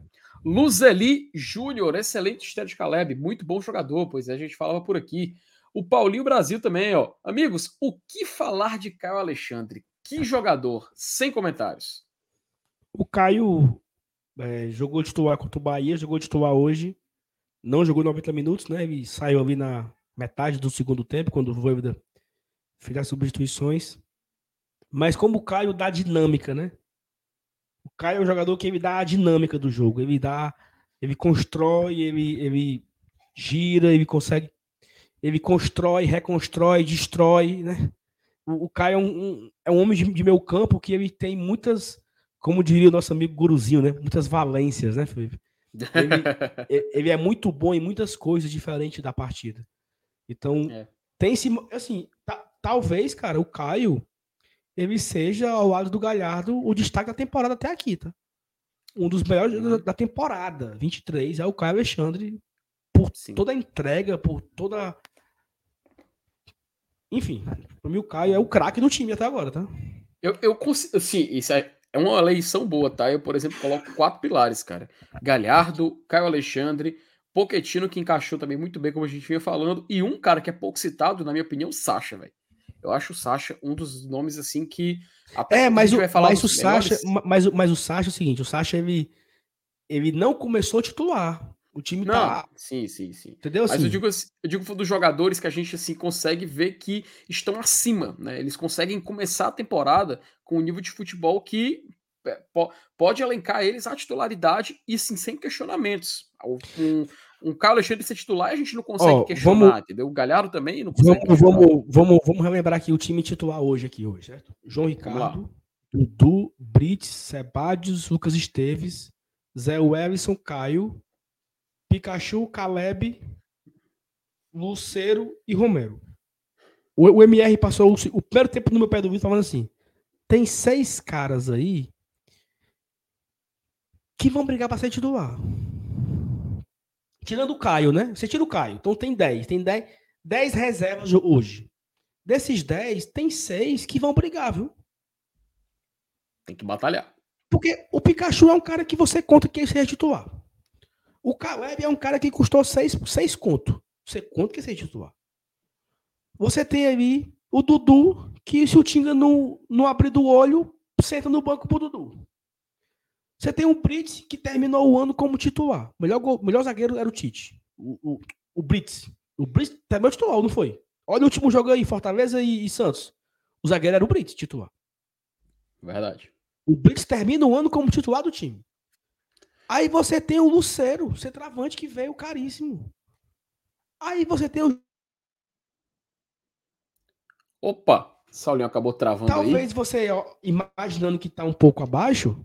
Luzeli Júnior, excelente estéreo de Caleb, muito bom jogador, pois é, a gente falava por aqui. O Paulinho Brasil também, ó. Amigos, o que falar de Caio Alexandre? Que jogador, sem comentários. O Caio é, jogou titular contra o Bahia, jogou titular hoje, não jogou 90 minutos, né? Ele saiu ali na metade do segundo tempo, quando o Voivoda fez as substituições. Mas como o Caio dá dinâmica, né? O Caio é um jogador que ele dá a dinâmica do jogo. Ele dá. Ele constrói, ele, ele gira, ele consegue. Ele constrói, reconstrói, destrói, né? O, o Caio é um, é um homem de, de meio campo que ele tem muitas, como diria o nosso amigo Guruzinho, né? Muitas valências, né, Felipe? Ele, ele é muito bom em muitas coisas diferentes da partida. Então, é. tem esse. Assim, talvez, cara, o Caio ele seja, ao lado do Galhardo, o destaque da temporada até aqui, tá? Um dos melhores da temporada, 23, é o Caio Alexandre, por Sim. toda a entrega, por toda. Enfim, para mim o Caio é o craque do time até agora, tá? Eu, eu consigo. Sim, isso é, é uma eleição boa, tá? Eu, por exemplo, coloco quatro pilares, cara: Galhardo, Caio Alexandre, Poquetino, que encaixou também muito bem, como a gente vinha falando, e um cara que é pouco citado, na minha opinião, Sacha, velho. Eu acho o Sasha um dos nomes assim que. É, mas o, mas o Sasha, mas, mas o Sasha é o seguinte: o Sasha ele, ele não começou a titular. O time não, tá. Sim, sim, sim. Entendeu? Mas eu digo, eu digo dos jogadores que a gente assim consegue ver que estão acima, né? Eles conseguem começar a temporada com um nível de futebol que é, pode elencar eles à titularidade e sim, sem questionamentos. Um, um Carlos Alexandre ser titular a gente não consegue oh, questionar, vamos, entendeu? O Galhardo também não consegue vamos, vamos, vamos, vamos, relembrar aqui o time titular hoje, aqui hoje, certo? João Ricardo, Dudu, Brits, Sebadios, Lucas Esteves, Zé Wellison, Caio, Pikachu, Caleb, Luceiro e Romero. O, o MR passou o, o primeiro tempo no meu pé do vídeo falando assim: tem seis caras aí que vão brigar para ser titular. Tirando o Caio, né? Você tira o Caio, então tem 10. Tem 10, 10 reservas hoje. Desses 10, tem seis que vão brigar, viu? Tem que batalhar. Porque o Pikachu é um cara que você conta que seja titular. O Caleb é um cara que custou 6 seis, seis conto. Você conta que seja titular. Você tem ali o Dudu, que se o Tinga não, não abrir do olho, senta no banco pro Dudu. Você tem o Brits, que terminou o ano como titular. O melhor, melhor zagueiro era o Tite. O, o, o Brits. O Brits terminou titular, não foi? Olha o último jogo aí, Fortaleza e, e Santos. O zagueiro era o Brits, titular. Verdade. O Brits termina o ano como titular do time. Aí você tem o Lucero, centroavante, que veio caríssimo. Aí você tem o. Opa! Saulinho acabou travando Talvez aí. você, ó, imaginando que tá um pouco abaixo,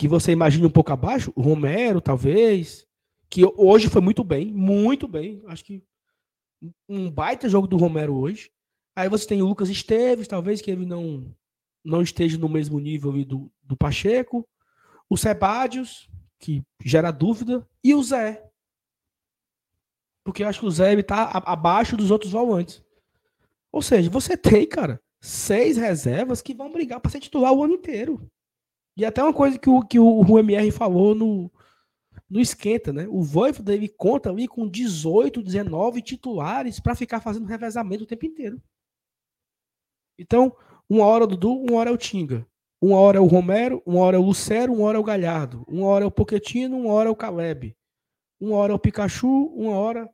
que você imagine um pouco abaixo, o Romero, talvez, que hoje foi muito bem, muito bem. Acho que um baita jogo do Romero hoje. Aí você tem o Lucas Esteves, talvez que ele não não esteja no mesmo nível do, do Pacheco. O Sebadios, que gera dúvida, e o Zé. Porque eu acho que o Zé está abaixo dos outros volantes. Ou seja, você tem, cara, seis reservas que vão brigar para ser titular o ano inteiro. E até uma coisa que o, que o MR falou no, no esquenta, né? O Voivoda ele conta ali com 18, 19 titulares para ficar fazendo revezamento o tempo inteiro. Então, uma hora é o Dudu, uma hora é o Tinga. Uma hora é o Romero, uma hora é o Lucero, uma hora é o Galhardo. Uma hora é o Poquetino, uma hora é o Caleb. Uma hora é o Pikachu, uma hora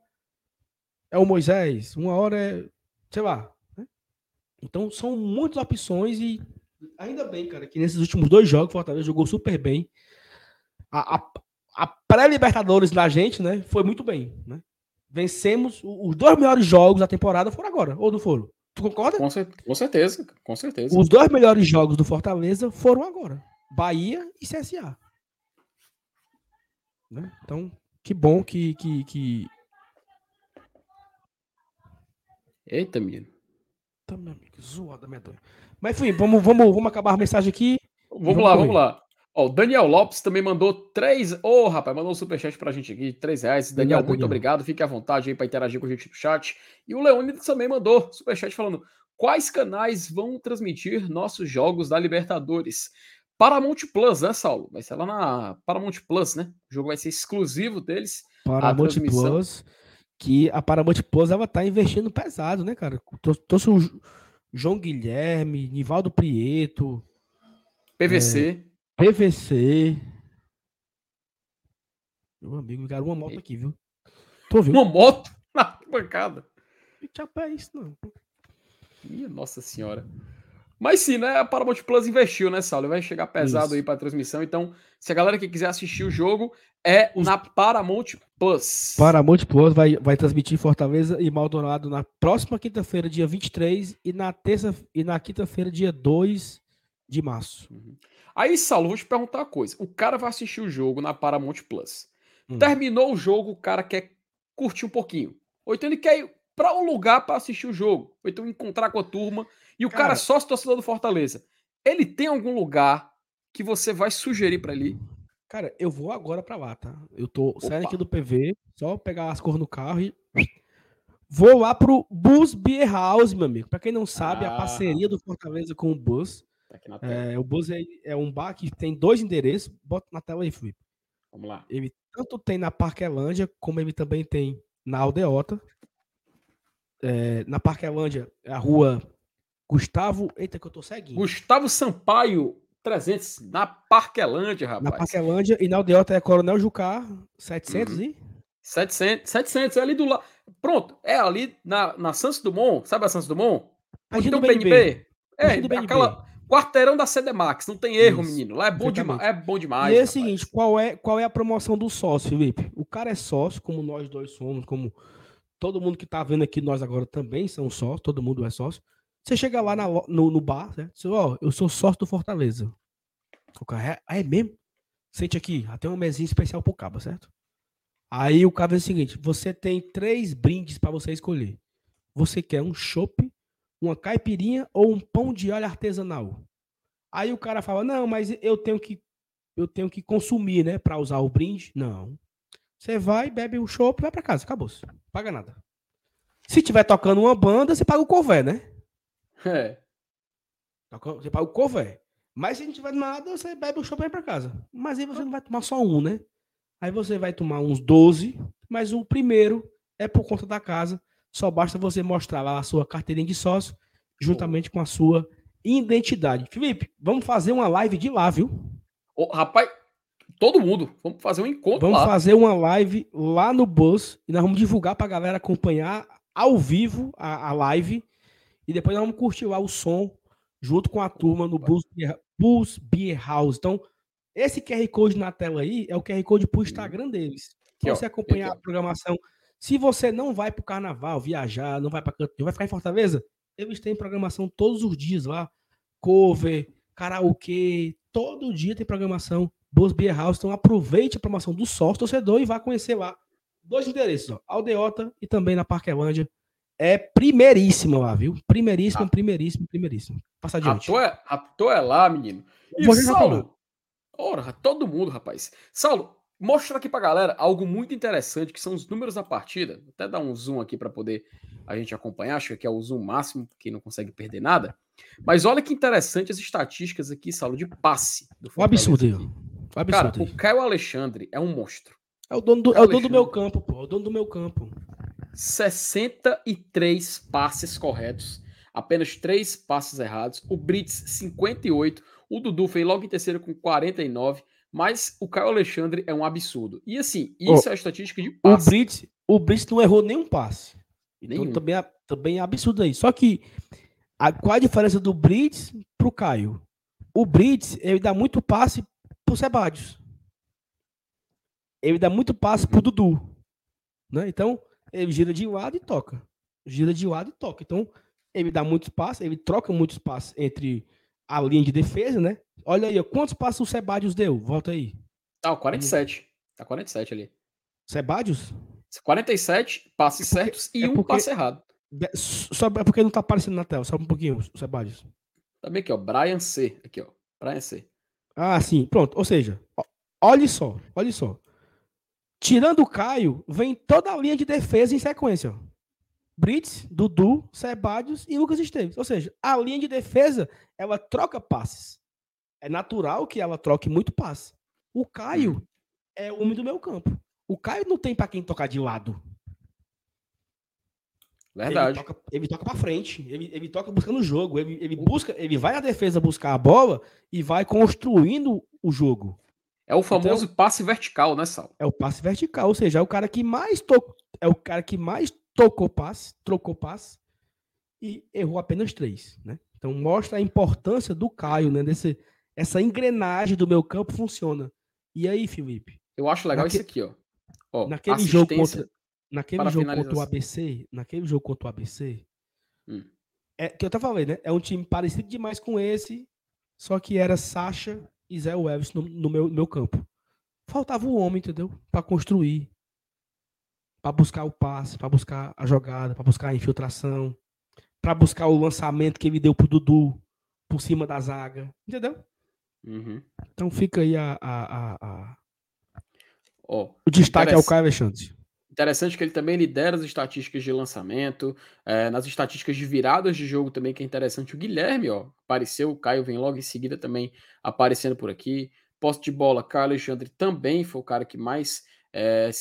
é o Moisés, uma hora é sei lá. Né? Então são muitas opções e ainda bem, cara, que nesses últimos dois jogos o Fortaleza jogou super bem. A, a, a pré-Libertadores da gente, né, foi muito bem, né? Vencemos os dois melhores jogos da temporada foram agora, ou não foram? Tu concorda? Com, cer com certeza, com certeza. Os dois melhores jogos do Fortaleza foram agora. Bahia e CSA. Né? Então, que bom que, que, que, Eita, menino. Tá, meu amigo, zoada medonha. Mas enfim, vamos, vamos, vamos acabar a mensagem aqui. Vamos, vamos lá, correr. vamos lá. Ó, o Daniel Lopes também mandou três. Ô, oh, rapaz, mandou um superchat pra gente aqui, três reais. Daniel, muito Daniel. obrigado. Fique à vontade aí para interagir com a gente no chat. E o Leônidas também mandou superchat falando: quais canais vão transmitir nossos jogos da Libertadores? Paramount Plus, né, Saulo? Vai ser lá na Paramount Plus, né? O jogo vai ser exclusivo deles. Paramount Plus que a Paramount Plus ela tá investindo pesado, né, cara? Trouxe o João Guilherme, Nivaldo Prieto, PVC. É, PVC. Meu amigo, ligaram uma moto aqui, viu? Tô ouvindo. Uma moto na bancada. Que chapa é isso, não? Ih, nossa senhora. Mas sim, né? A Paramount Plus investiu, né, Saulo? Vai chegar pesado Isso. aí para transmissão. Então, se a galera que quiser assistir o jogo, é na Paramount Plus. Paramount Plus vai, vai transmitir Fortaleza e Maldonado na próxima quinta-feira, dia 23, e na terça e na quinta-feira, dia 2 de março. Uhum. Aí, Saulo, vou te perguntar uma coisa. O cara vai assistir o jogo na Paramount Plus. Hum. Terminou o jogo, o cara quer curtir um pouquinho. Ou então ele quer ir para um lugar para assistir o jogo. Ou então encontrar com a turma e o cara, cara sócio torcedor do Fortaleza. Ele tem algum lugar que você vai sugerir para ele? Cara, eu vou agora para lá, tá? Eu tô Opa. saindo aqui do PV, só pegar as cores no carro e vou lá pro Bus Beer House, meu amigo. Para quem não sabe, ah. a parceria do Fortaleza com o Bus. Tá é, o Bus é, é, um bar que tem dois endereços. Bota na tela aí, Felipe. Vamos lá. Ele tanto tem na Parquelândia, como ele também tem na Aldeota. É, na Parquelândia, a rua Gustavo. Eita, que eu tô seguindo. Gustavo Sampaio 300, na Parquelândia, rapaz. Na Parquelândia e na Aldeota é Coronel Jucá 700 uhum. e. 700, 700, é ali do lado. Pronto, é ali na, na Santos Dumont, sabe a Santos Dumont? Onde tem o BNB. BNB. É, aquela quarteirão da CDMAX, não tem erro, Isso. menino. Lá é bom, demais, é bom demais. E é o seguinte, qual é, qual é a promoção do sócio, Felipe? O cara é sócio, como nós dois somos, como todo mundo que tá vendo aqui, nós agora também são sócios, todo mundo é sócio. Você chega lá na, no, no bar, né? Você, ó, eu sou sócio do Fortaleza. O cara, é, é mesmo? Sente aqui, até uma mesinha especial pro cabo, certo? Aí o cabo é o seguinte: você tem três brindes para você escolher. Você quer um chopp, uma caipirinha ou um pão de alho artesanal? Aí o cara fala: "Não, mas eu tenho que eu tenho que consumir, né, para usar o brinde". Não. Você vai, bebe o chopp, vai para casa, acabou. Paga nada. Se tiver tocando uma banda, você paga o cover, né? É. Você paga o cover. Mas se não tiver nada, você bebe o chopp e vai para casa. Mas aí você não vai tomar só um, né? Aí você vai tomar uns 12, mas o primeiro é por conta da casa. Só basta você mostrar lá a sua carteirinha de sócio, juntamente com a sua identidade. Felipe, vamos fazer uma live de lá, viu? Ô, rapaz, todo mundo, vamos fazer um encontro Vamos lá. fazer uma live lá no Bus e nós vamos divulgar pra galera acompanhar ao vivo a, a live e depois nós vamos curtir lá o som junto com a turma no Bus Beer, House. Então, esse QR Code na tela aí é o QR Code pro Instagram deles. Aqui, Pra ó. você acompanhar a programação. Se você não vai pro carnaval, viajar, não vai para canto, vai ficar em Fortaleza, eles têm programação todos os dias lá. Cover, karaokê, todo dia tem programação. Boas Beer House. Então aproveite a promoção do sócio torcedor e vá conhecer lá. Dois endereços, ó, Aldeota e também na Parquelândia. É primeiríssima lá, viu? Primeiríssima, Ah. primeiríssima, primeiríssima. Passa adiante. Ratou é, é lá, menino. E Você. Saulo? Ora, todo mundo, rapaz. Saulo, mostra aqui pra galera algo muito interessante, que são os números da partida. Vou até dar um zoom aqui para poder a gente acompanhar. Acho que aqui é o zoom máximo, quem não consegue perder nada. Mas olha que interessante as estatísticas aqui, Saulo, de passe do Um absurdo aqui. Um absurdo Cara, o Caio Alexandre é um monstro. É o dono do, é o dono do meu campo, pô. É o dono do meu campo. 63 passes corretos, apenas 3 passes errados. O Brits, 58. O Dudu fez logo em terceiro com 49. Mas o Caio Alexandre é um absurdo. E assim, isso é a estatística de O passe. Brits, o Brits não errou nenhum passe. Então Nenhum. também, é- também é absurdo aí. Só que a, qual a diferença do Brits pro Caio? O Brits, ele dá muito passe pro Sebadios. Ele dá muito passe pro Dudu. Né? Então, ele gira de lado e toca. Gira de lado e toca. Então, ele dá muitos passes, ele troca muitos passes entre a linha de defesa, né? Olha aí, quantos passes o Sebadios deu? Volta aí. Tá, o 47. Tá 47 ali. Sebadios? 47 passes É certos e é um porque- passe errado. Só é porque não tá aparecendo na tela, só um pouquinho, o Sebadios. Também aqui, ó. Brian C. Aqui, ó. Brian C. Ah, sim, pronto. Ou seja, ó, olhe só, olhe só. Tirando o Caio, vem toda a linha de defesa em sequência. ó. Brits, Dudu, Sebadios e Lucas Esteves. Ou seja, a linha de defesa, ela troca passes. É natural que ela troque muito passe. O Caio é o homem do meu campo. O Caio não tem pra quem tocar de lado. Verdade. Ele toca, ele toca pra frente. Ele, ele toca buscando o jogo. Ele, ele busca, ele vai na defesa buscar a bola e vai construindo o jogo. É o famoso Então- passe vertical, né, Sal? É o passe vertical, ou seja, é o cara que mais tocou, é o cara que mais tocou passe, trocou passe e errou apenas três, né? Então mostra a importância do Caio, né? Desse, essa engrenagem do meu campo funciona. E aí, Felipe? Eu acho legal Naque- isso aqui, ó. ó Naquele jogo contra, naquele jogo contra o. ABC, naquele jogo contra o ABC, Hum. é que eu até falei, né? É um time parecido demais com esse, só que era Sacha e Zé Welles no, no meu, meu campo. Faltava o homem, entendeu? Pra construir, Pra buscar o passe, pra buscar a jogada, pra buscar a infiltração, pra buscar o lançamento que ele deu pro Dudu por cima da zaga, entendeu? Uhum. Então fica aí a, a- a- a- Ó, o destaque ao Interessa- Caio Alexandre. Interessante que ele também lidera as estatísticas de lançamento, é, nas estatísticas de viradas de jogo também, que é interessante. O Guilherme, ó, apareceu, o Caio vem logo em seguida também aparecendo por aqui. Posse de bola, Caio Alexandre também foi o cara que mais é,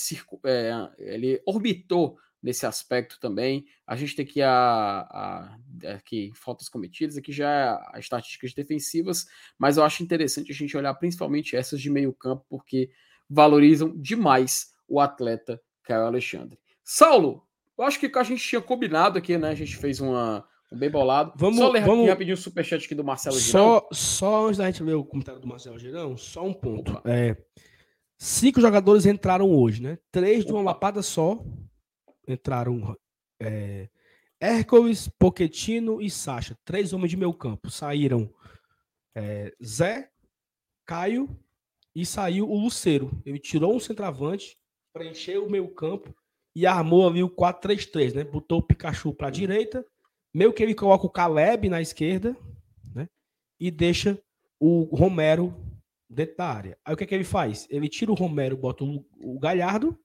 é, ele orbitou nesse aspecto também. A gente tem aqui a, a- aqui, faltas cometidas, aqui já é as estatísticas defensivas, mas eu acho interessante a gente olhar principalmente essas de meio campo, porque valorizam demais o atleta Caio Alexandre. Saulo, eu acho que a gente tinha combinado aqui, né? A gente fez uma, um bem bolado. Vamos- só ler aqui vamos- rapidinho o superchat aqui do Marcelo Girão. Só, só antes da gente ler o comentário do Marcelo Girão, só um ponto. Opa. É, cinco jogadores entraram hoje, né? Três de uma Opa. lapada só. Entraram é, Hércules, Poquetino e Sacha. Três homens de meu campo. Saíram é, Zé, Caio e saiu o Luceiro. Ele tirou um centroavante, preencheu o meio campo e armou ali o 4-3-3, né? Botou o Pikachu para a direita, meio que ele coloca o Caleb na esquerda, né? E deixa o Romero dentro da área. Aí o que, é que ele faz? Ele tira o Romero, bota o, Galhardo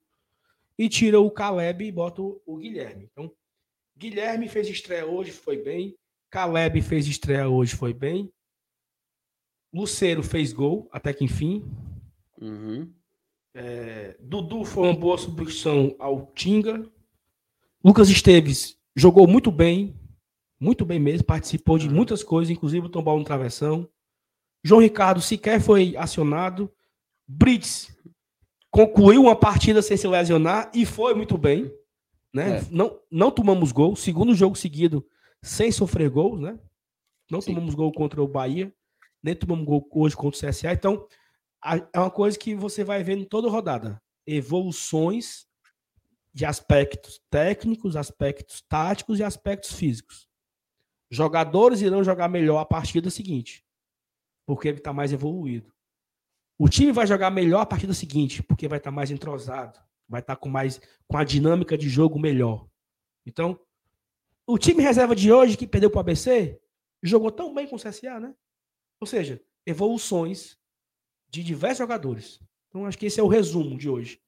e tira o Caleb e bota o, Guilherme. Então, Guilherme fez estreia hoje, foi bem. Caleb fez estreia hoje, foi bem. Luceiro fez gol, até que enfim. Uhum. É, Dudu foi uma boa substituição ao Tinga. Lucas Esteves jogou muito bem, muito bem mesmo, participou de muitas coisas, inclusive bola no travessão. João Ricardo sequer foi acionado. Brits concluiu uma partida sem se lesionar e foi muito bem. Né? É. Não, não tomamos gol, segundo jogo seguido sem sofrer gols, né? Não Sim. tomamos gol contra o Bahia nem tomamos gol hoje contra o CSA. Então, é uma coisa que você vai vendo toda rodada. Evoluções de aspectos técnicos, aspectos táticos e aspectos físicos. Jogadores irão jogar melhor a partida seguinte, porque ele está mais evoluído. O time vai jogar melhor a partida seguinte, porque vai estar tá mais entrosado, vai estar tá com mais com a dinâmica de jogo melhor. Então, o time reserva de hoje que perdeu para o ABC jogou tão bem com o CSA, né? Ou seja, evoluções de diversos jogadores. Então, acho que esse é o resumo de hoje.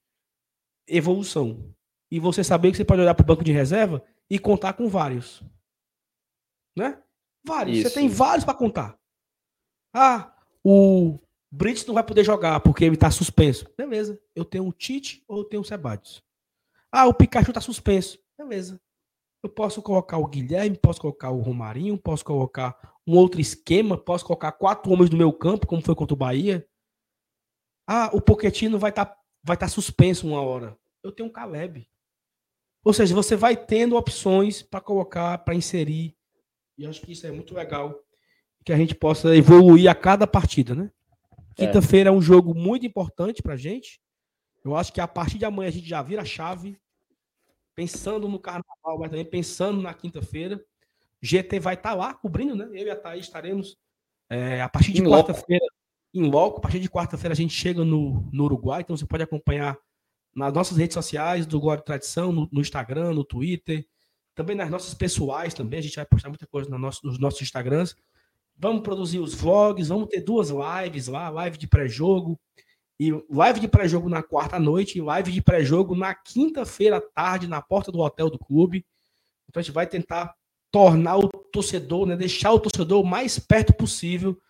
Evolução. E você saber que você pode olhar para o banco de reserva e contar com vários. Né? Vários. Isso. Você tem vários para contar. Ah, o Brits não vai poder jogar porque ele está suspenso. Beleza. Eu tenho o Tite ou eu tenho o Sebadios. Ah, o Pikachu está suspenso. Beleza. Eu posso colocar o Guilherme, posso colocar o Romarinho, posso colocar um outro esquema, posso colocar quatro homens no meu campo, como foi contra o Bahia. Ah, o Poquetino vai estar tá, vai tá suspenso uma hora. Eu tenho um Caleb. Ou seja, você vai tendo opções para colocar, para inserir. E acho que isso é muito legal. Que a gente possa evoluir a cada partida, né? É. Quinta-feira é. é um jogo muito importante para a gente. Eu acho que a partir de amanhã a gente já vira a chave pensando no carnaval, mas também pensando na quinta-feira. GT vai estar tá lá cobrindo, né? Eu e a Thaís estaremos é, a partir de quarta-feira em loco. A partir de quarta-feira a gente chega no, no Uruguai, então você pode acompanhar nas nossas redes sociais do Glória Tradição, no, no, Instagram, no Twitter, também nas nossas pessoais também. A gente vai postar muita coisa no nosso, nos nossos Instagrams. Vamos produzir os vlogs, vamos ter duas lives lá, live de pré-jogo e live de pré-jogo na quarta noite e live de pré-jogo na quinta-feira à tarde na porta do hotel do clube. Então a gente vai tentar tornar o torcedor, né, deixar o torcedor o mais perto possível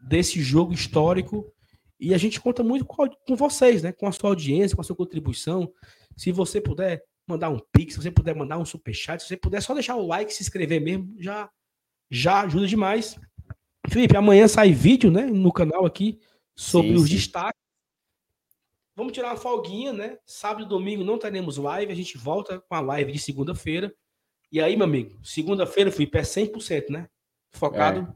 desse jogo histórico. E a gente conta muito com, vocês, né, com a sua audiência, com a sua contribuição. Se você puder mandar um pix, se você puder mandar um superchat, se você puder só deixar o like, se inscrever mesmo, já já ajuda demais. Felipe, amanhã sai vídeo, né, no canal aqui sobre sim, os sim. destaques Vamos tirar uma folguinha, né? Sábado e domingo não teremos live, a gente volta com a live de segunda-feira. E aí, meu amigo, segunda-feira, Felipe, é 100%, né? Focado.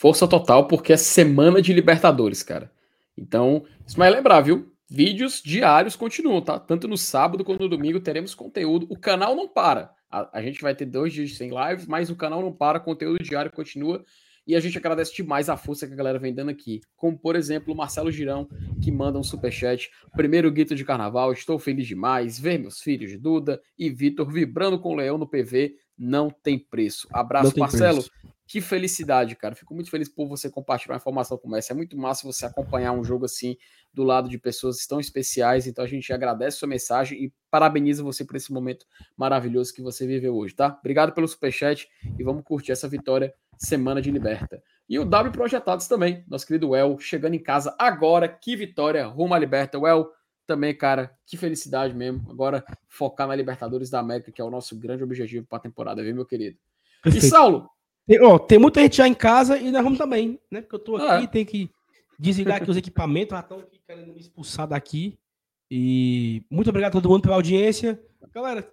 Força total, porque é semana de Libertadores, cara. Então, isso vai lembrar, viu? Vídeos diários continuam, tá? Tanto no sábado quanto no domingo teremos conteúdo. O canal não para. A, a gente vai ter dois dias sem live, mas o canal não para, conteúdo diário continua. E a gente agradece demais a força que a galera vem dando aqui. Como, por exemplo, o Marcelo Girão, que manda um superchat. Primeiro guito de carnaval, estou feliz demais. Ver meus filhos, Duda e Vitor, vibrando com o Leão no PV, não tem preço. Abraço, Marcelo. Preço. Que felicidade, cara. Fico muito feliz por você compartilhar uma informação como essa. É muito massa você acompanhar um jogo assim do lado de pessoas tão especiais. Então a gente agradece sua mensagem e parabeniza você por esse momento maravilhoso que você viveu hoje, tá? Obrigado pelo superchat e vamos curtir essa vitória semana de liberta. E o W Projetados também, nosso querido El, chegando em casa agora. Que vitória rumo à liberta. El também, cara, que felicidade mesmo. Agora focar na Libertadores da América, que é o nosso grande objetivo para a temporada, viu, meu querido? Perfeito. E Saulo? Tem, ó, tem muita gente já em casa e nós vamos também, né? Porque eu tô aqui, ah, tem que desligar aqui os equipamentos, já estão querendo me expulsar daqui. E muito obrigado a todo mundo pela audiência. Galera,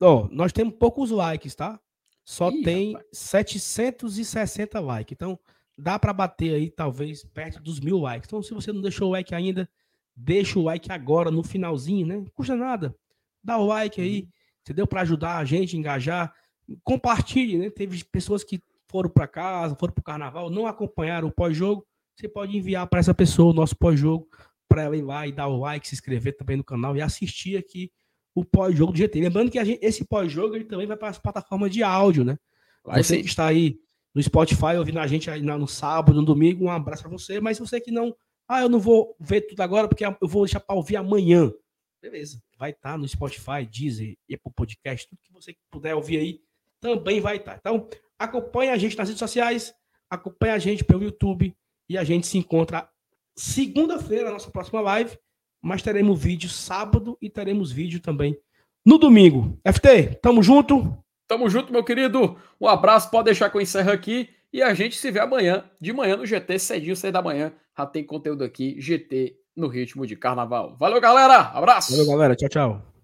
ó, nós temos poucos likes, tá? Só Ih, tem rapaz. 760 likes. Então, dá para bater aí, talvez, perto dos mil likes. Então, se você não deixou o like ainda, deixa o like agora, no finalzinho, né? Não custa nada. Dá o like aí, uhum. entendeu? Para ajudar a gente a engajar. Compartilhe, né? Teve pessoas que foram para casa, foram para o carnaval, não acompanharam o pós-jogo. Você pode enviar para essa pessoa o nosso pós-jogo para ela ir lá e dar o like, se inscrever também no canal e assistir aqui o pós-jogo do GT. Lembrando que gente, esse pós-jogo ele também vai para as plataformas de áudio, né? Vai você sim. que está aí no Spotify ouvindo a gente aí no sábado, no domingo, um abraço para você. Mas você que não, ah, eu não vou ver tudo agora porque eu vou deixar para ouvir amanhã. Beleza, vai estar tá no Spotify, Deezer, Apple Podcast, tudo que você puder ouvir aí também vai estar. Tá. Então, acompanhe a gente nas redes sociais, acompanhe a gente pelo YouTube e a gente se encontra segunda-feira na nossa próxima live, mas teremos vídeo sábado e teremos vídeo também no domingo. FT, tamo junto. Tamo junto, meu querido. Um abraço, pode deixar que eu encerro aqui e a gente se vê amanhã, de manhã no GT, cedinho, seis da manhã. Já tem conteúdo aqui, GT no ritmo de carnaval. Valeu, galera. Abraço. Valeu, galera. Tchau, tchau.